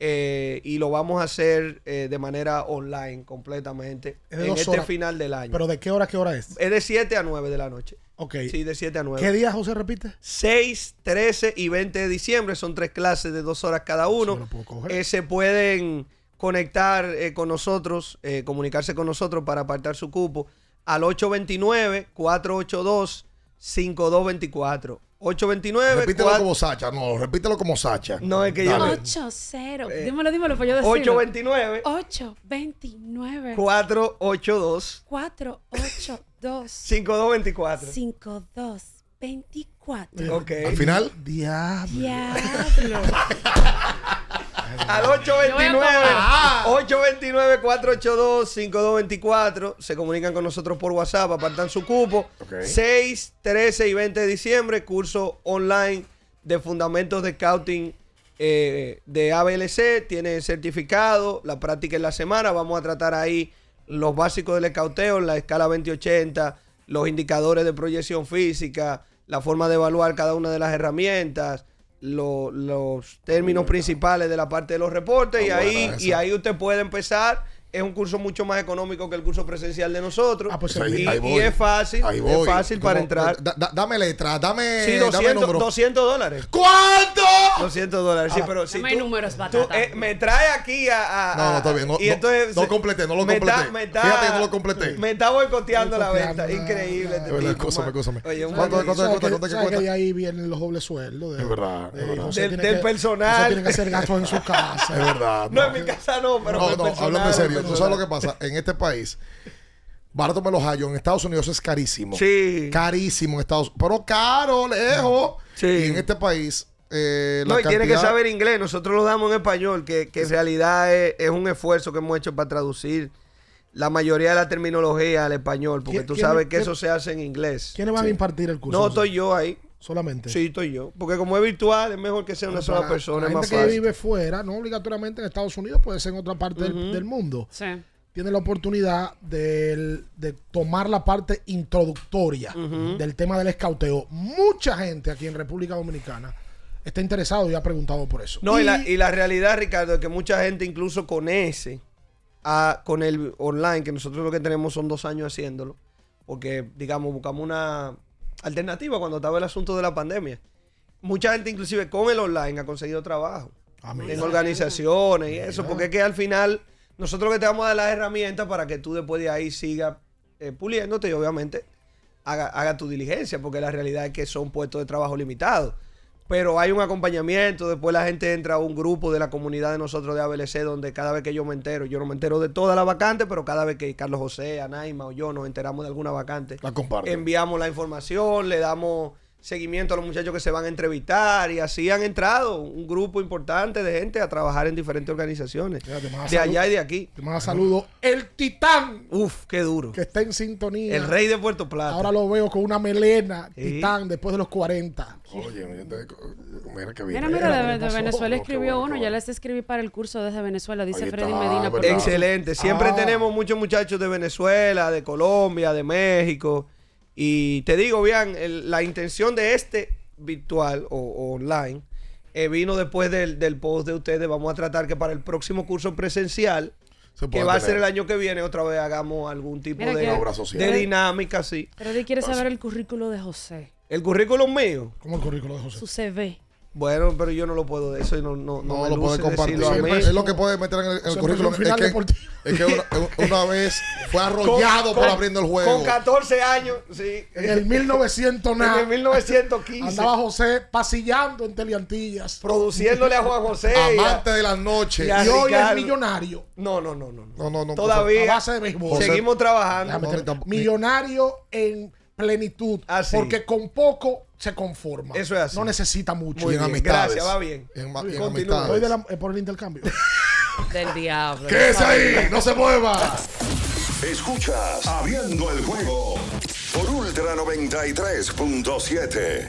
eh, y lo vamos a hacer eh, de manera online completamente Es en este horas. final del año. ¿Pero de qué hora qué hora es? es de 7 a 9 de la noche. Ok. Sí, de 7 a 9. ¿Qué día, José, repite? 6, 13 y 20 de diciembre. Son tres clases de dos horas cada uno. Sí, lo puedo coger. Eh, se pueden conectar eh, con nosotros, eh, comunicarse con nosotros para apartar su cupo al 829-482-5224. 829 Repítelo como Sacha. No, repítelo como Sacha. No, es que yo Dale. no- 8-0. Eh, dímelo, dímelo, para yo decirlo. 829 829 482 482 5224. 5224. Ok. Al final, Diablo. Diablo. Al 829 Ah. 829-482-5224. Se comunican con nosotros por WhatsApp, apartan su cupo. 6, 13 y 20 de diciembre, curso online de fundamentos de scouting eh, de ABLC. Tiene certificado, la práctica en la semana. Vamos a tratar ahí los básicos del escauteo, la escala 2080, los indicadores de proyección física, la forma de evaluar cada una de las herramientas. Lo- los términos principales de la parte de los reportes y Está ahí, y ahí usted puede empezar. Es un curso mucho más económico que el curso presencial de nosotros. Pues y, ahí- ahí y es fácil, Ahí es fácil para entrar. da- da- dame letra, dame, Sí, dame 200, número. 200 dólares. ¿Cuánto? 200 dólares, sí, Ah. pero si Dame tú, números, tú, eh, me trae aquí a... a- No, no, está bien. No, y no- entonces no se- completé, no lo me completé. está- me está- Fíjate que no lo completé. Me está boicoteando la venta. Increíble. este Es verdad, cósame, cósame. Oye, un ¿Cuánto, man- cuánto, ¿Sabes cuánto, que- cuánto, sabes que cuánto? de ahí vienen los dobles sueldos? Es verdad, Del- personal. José tiene que hacer gastos en su casa. Es verdad. No, en mi casa no, pero No, no, hablando en serio. ¿Tú sabes lo que pasa? En este país, barato me los hallo. En Estados Unidos es carísimo. Sí. Carísimo en Estados Pero caro, lejos. Sí. Y en este país, eh, la No, y tiene que saber inglés. Nosotros lo damos en español, que, que en realidad es, es un esfuerzo que hemos hecho para traducir la mayoría de la terminología al español, porque ¿Quién- tú sabes que eso se hace en inglés. ¿Quiénes van Sí. a impartir el curso? No, estoy yo ahí. Solamente. Sí, estoy yo. Porque como es virtual, es mejor que sea una sola persona, la es más gente que fácil. vive fuera, no obligatoriamente en Estados Unidos, puede ser en otra parte del- mundo. Sí. Tiene la oportunidad del- de, tomar la parte introductoria del tema del escauteo. Mucha gente aquí en República Dominicana está interesado y ha preguntado por eso. No, y, la, y la realidad, Ricardo, es que mucha gente incluso con ese, a- con el online, que nosotros lo que tenemos son dos años haciéndolo, porque, digamos, buscamos una alternativa cuando estaba el asunto de la pandemia. Mucha gente, inclusive con el online, ha conseguido trabajo en organizaciones y eso, porque es que al final nosotros que te vamos a dar las herramientas para que tú después de ahí sigas eh, puliéndote y obviamente haga, haga tu diligencia, porque la realidad es que son puestos de trabajo limitados. Pero hay un acompañamiento, después la gente entra a un grupo de la comunidad de nosotros de ABLC, donde cada vez que yo me entero, yo no me entero de toda la vacante, pero cada vez que Carlos José, Anaima o yo nos enteramos de alguna vacante, La comparto. enviamos la información, le damos seguimiento a los muchachos que se van a entrevistar y así han entrado un grupo importante de gente a trabajar en diferentes organizaciones. De allá y de aquí. Te manda saludo el titán. Uf, qué duro. Que está en sintonía. El rey de Puerto Plata. Ahora lo veo con una melena, Sí. titán, después de los 40. Oye, mira que Mira, bien. mira, de, de? Venezuela escribió bueno, uno, ya les escribí para el curso desde Venezuela, dice Freddy Medina. Excelente. Siempre Ah. tenemos muchos muchachos de Venezuela, de Colombia, de México. Y te digo, bien, el- la intención de este virtual o, o online eh, vino después del, del post de ustedes. Vamos a tratar que para el próximo curso presencial, Se que va a ser el año que viene, otra vez hagamos algún tipo Mira de, Obra social. de dinámica, sí. Freddy quiere saber el currículo de José, El currículum mío. ¿Cómo el currículo de José? su CV. Bueno, pero yo no lo puedo, eso no, no, no, No me lo puede compartir. mí. Es lo que puede meter en el, en el currículum. Es que, deportivo. es que una, una vez fue arrollado Con- por con- abriendo el juego. Con 14 años, sí. En el 1900 En nada. el 1915. Andaba José pasillando en Teleantillas. produciéndole a Juan José. Amante de las noches. y Y hoy es millonario. No, no, no, no. No, no, no. A Todavía base de béisbol. seguimos trabajando. Millonario en plenitud. Así. Porque con poco se conforma. Eso es así. No necesita mucho. Muy en bien, amistades. gracias, va bien. En, en Continúa. Amistades. de la- eh, por el intercambio. Del diablo. ¿Qué es ahí? No se mueva. Escuchas Abriendo el juego por Ultra 93.7.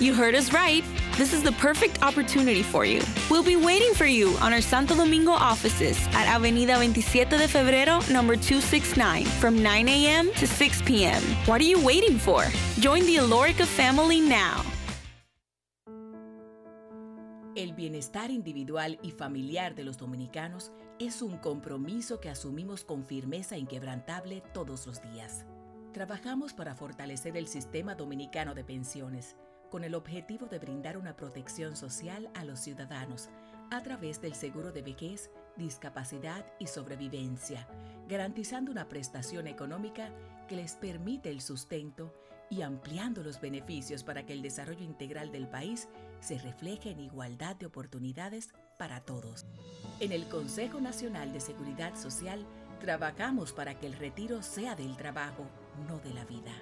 You heard us right. This is the perfect opportunity for you. We'll be waiting for you on our Santo Domingo offices at Avenida 27 de Febrero, number 269, from 9 a.m. to 6 p.m. What are you waiting for? Join the Alorica family now. El bienestar individual y familiar de los dominicanos es un compromiso que asumimos con firmeza inquebrantable todos los días. Trabajamos para fortalecer el sistema dominicano de pensiones con el objetivo de brindar una protección social a los ciudadanos a través del seguro de vejez, discapacidad y sobrevivencia, garantizando una prestación económica que les permite el sustento y ampliando los beneficios para que el desarrollo integral del país se refleje en igualdad de oportunidades para todos. En el Consejo Nacional de Seguridad Social trabajamos para que el retiro sea del trabajo, no de la vida.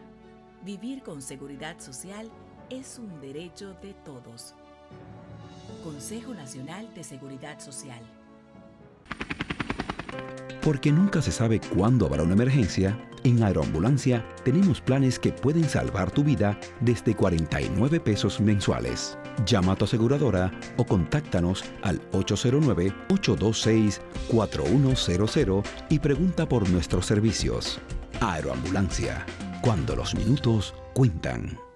Vivir con seguridad social es un derecho de todos. Consejo Nacional de Seguridad Social. Porque nunca se sabe cuándo habrá una emergencia, en Aeroambulancia tenemos planes que pueden salvar tu vida desde 49 pesos mensuales. Llama a tu aseguradora o contáctanos al 809-826-4100 y pregunta por nuestros servicios. Aeroambulancia, cuando los minutos cuentan.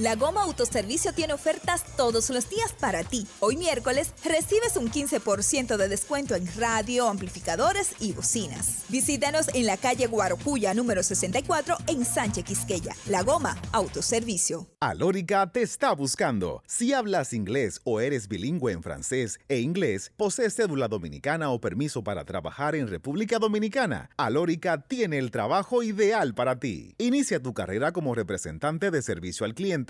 La Goma Autoservicio tiene ofertas todos los días para ti. Hoy miércoles recibes un 15% de descuento en radio, amplificadores y bocinas. Visítanos en la calle Guarocuya número 64 en Sánchez Quisqueya. La Goma Autoservicio. Alórica te está buscando. Si hablas inglés o eres bilingüe en francés e inglés, posees cédula dominicana o permiso para trabajar en República Dominicana, Alórica tiene el trabajo ideal para ti. Inicia tu carrera como representante de servicio al cliente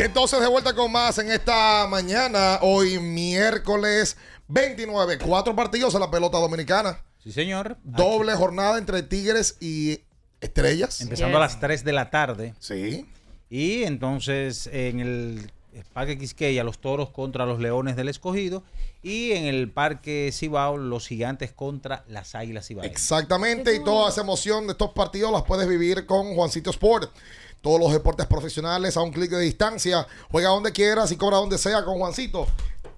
Y entonces de vuelta con más en esta mañana, hoy miércoles 29, cuatro partidos en la pelota dominicana. Sí, señor. Doble jornada entre Tigres y Estrellas. Empezando a las 3 de la tarde. Sí. Y entonces en el Parque Quisqueya, los toros contra los leones del escogido. Y en el Parque Cibao, los gigantes contra las águilas Cibao. Exactamente, y toda esa emoción de estos partidos las puedes vivir con Juancito Sport. Todos los deportes profesionales a un clic de distancia. Juega donde quieras y cobra donde sea con Juancito.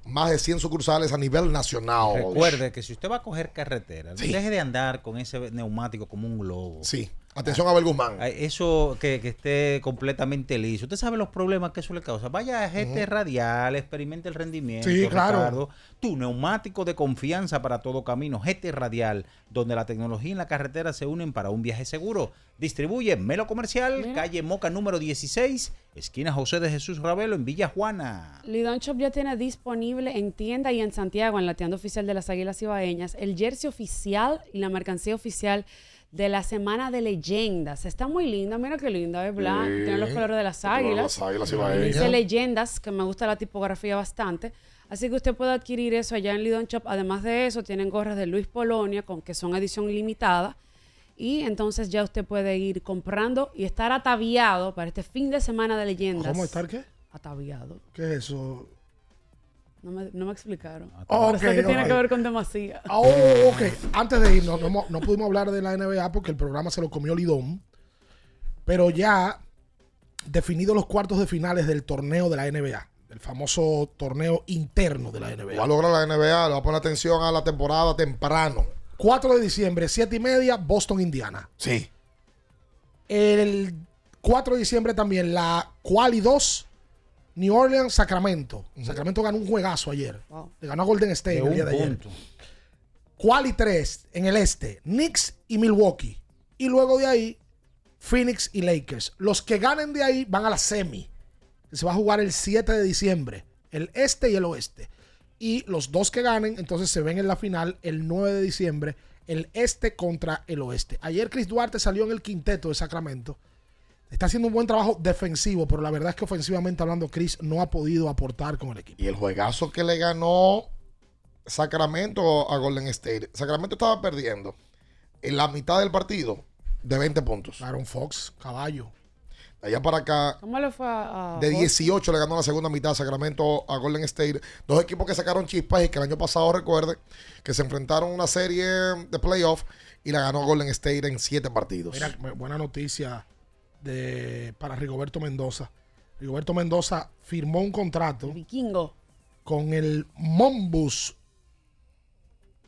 Más de 100 sucursales a nivel nacional. Recuerde que si usted va a coger carretera, Sí. deje de andar con ese neumático como un globo. Sí. Atención a Abel Guzmán. Eso que, que esté completamente liso. Usted sabe los problemas que eso le causa. Vaya a GT Ujú. Radial, experimente el rendimiento. Sí, claro. Ricardo. Tu neumático de confianza para todo camino. GT Radial, donde la tecnología y la carretera se unen para un viaje seguro. Distribuye Melo Comercial, Mira. calle Moca número 16, esquina José de Jesús Ravelo en Villa Juana. Lidon Shop ya tiene disponible en tienda y en Santiago, en la tienda oficial de las Águilas Ibaeñas, el jersey oficial y la mercancía oficial de la Semana de Leyendas. Está muy linda, mira qué linda, es blanca, Sí, tiene los colores de las de águilas. las águilas. Dice Leyendas, que me gusta la tipografía bastante. Así que usted puede adquirir eso allá en Lidon Shop. Además de eso, tienen gorras de Luis Polonia, con que son edición limitada. Y entonces ya usted puede ir comprando y estar ataviado para este fin de semana de leyendas. ¿Cómo estar qué? Ataviado. ¿Qué es eso? No me, no me explicaron. Ok, Parece que tiene que ver con demasía. Ah, oh, ok. Antes de irnos, no, no pudimos hablar de la NBA porque el programa se lo comió Lidón. Pero ya definidos los cuartos de finales del torneo de la NBA. El famoso torneo interno de la Va a NBA. lograr la NBA, le va a poner atención a la temporada temprano. 4 de diciembre, 7 y media, Boston, Indiana. Sí. El 4 de diciembre también, la Quali 2, New Orleans, Sacramento. Sacramento ganó un juegazo ayer. Le ganó a Golden State De el día de ayer. punto. Quali 3 en el este, Knicks y Milwaukee. Y luego de ahí, Phoenix y Lakers. Los que ganen de ahí van a la semi. Se va a jugar el 7 de diciembre. El este y el oeste. Y los dos que ganen, entonces se ven en la final el 9 de diciembre. El este contra el oeste. Ayer Chris Duarte salió en el quinteto de Sacramento. Está haciendo un buen trabajo defensivo, pero la verdad es que ofensivamente hablando, Chris no ha podido aportar con el equipo. Y el juegazo que le ganó Sacramento a Golden State. Sacramento estaba perdiendo en la mitad del partido de 20 puntos. Aaron Fox, caballo. De allá para acá, ¿Cómo le fue a, a de Boston? 18 le ganó la segunda mitad Sacramento a Golden State. Dos equipos que sacaron chispas y que el año pasado, recuerde, que se enfrentaron a una serie de playoff y la ganó Golden State en siete partidos. Mira, bu- buena noticia de, para Rigoberto Mendoza. Rigoberto Mendoza firmó un contrato Vikingo. con el Mombus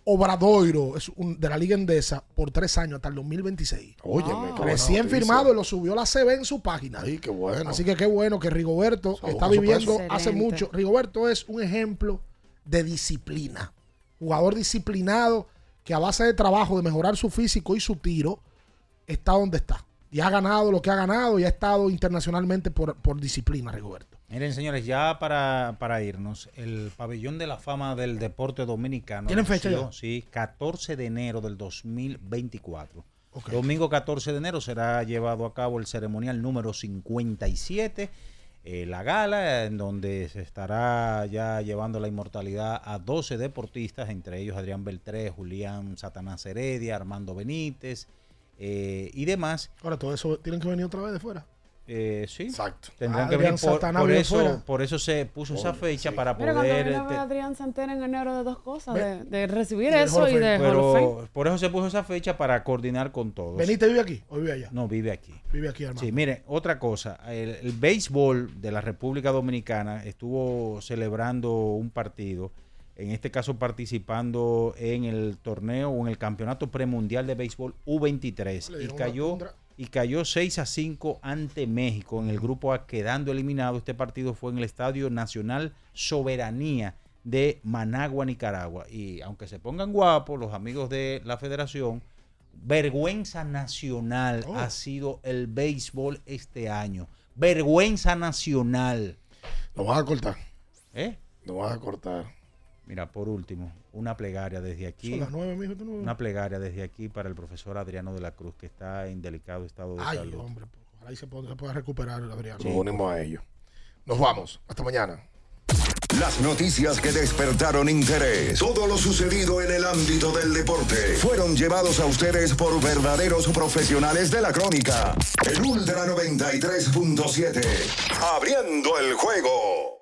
Obradoiro es un- de la Liga Endesa por tres años hasta el 2026. Óyeme, qué buena Recién firmado y lo subió la CB en su página. Ay, qué bueno. Así que qué bueno que Rigoberto está viviendo hace Excelente. mucho. Rigoberto es un ejemplo de disciplina. Jugador disciplinado que a base de trabajo, de mejorar su físico y su tiro, está donde está. Y ha ganado lo que ha ganado y ha estado internacionalmente por, por disciplina, Rigoberto. Miren, señores, ya para, para irnos, el pabellón de la fama del deporte dominicano. ¿Tienen fecha ya? Sí, 14 de enero del 2024. Ok. Domingo 14 de enero será llevado a cabo el ceremonial número 57, eh, la gala, en donde se estará ya llevando la inmortalidad a 12 deportistas, entre ellos Adrián Beltré, Julián Satanás Heredia, Armando Benítez eh, y demás. Ahora, todo eso tienen que venir otra vez de fuera. Eh, sí. Exacto. Tendrán que Adrián venir por, por eso, fuera. por eso se puso esa fecha sí. para poder. vino a ver te- a Adrián Santana en enero de dos cosas, de, de recibir eso y de pero por eso se puso esa fecha para coordinar con todos. ¿Benítez vive aquí o vive allá? No, vive aquí. Vive aquí, hermano. Sí, mire, otra cosa. El, el béisbol de la República Dominicana estuvo celebrando un partido, en este caso participando en el torneo o en el campeonato premundial de béisbol U23 Le y cayó y cayó 6 a 5 ante México en el grupo A quedando eliminado. Este partido fue en el Estadio Nacional Soberanía de Managua, Nicaragua. Y aunque se pongan guapos los amigos de la federación, vergüenza nacional Oh. ha sido el béisbol este año. Vergüenza nacional. Nos vas a cortar. ¿Eh? Nos vas a cortar. Mira, por último, una plegaria desde aquí. Son las nueve, mijo. tú no- Una plegaria desde aquí para el profesor Adriano de la Cruz, que está en delicado estado de Ay, salud. hombre, pues, ojalá y se pueda, se pueda recuperar, Adrián. Nos unimos a ellos. Nos vamos. Hasta mañana. Las noticias que despertaron interés, todo lo sucedido en el ámbito del deporte, fueron llevados a ustedes por verdaderos profesionales de la crónica. El Ultra 93.7, abriendo el juego.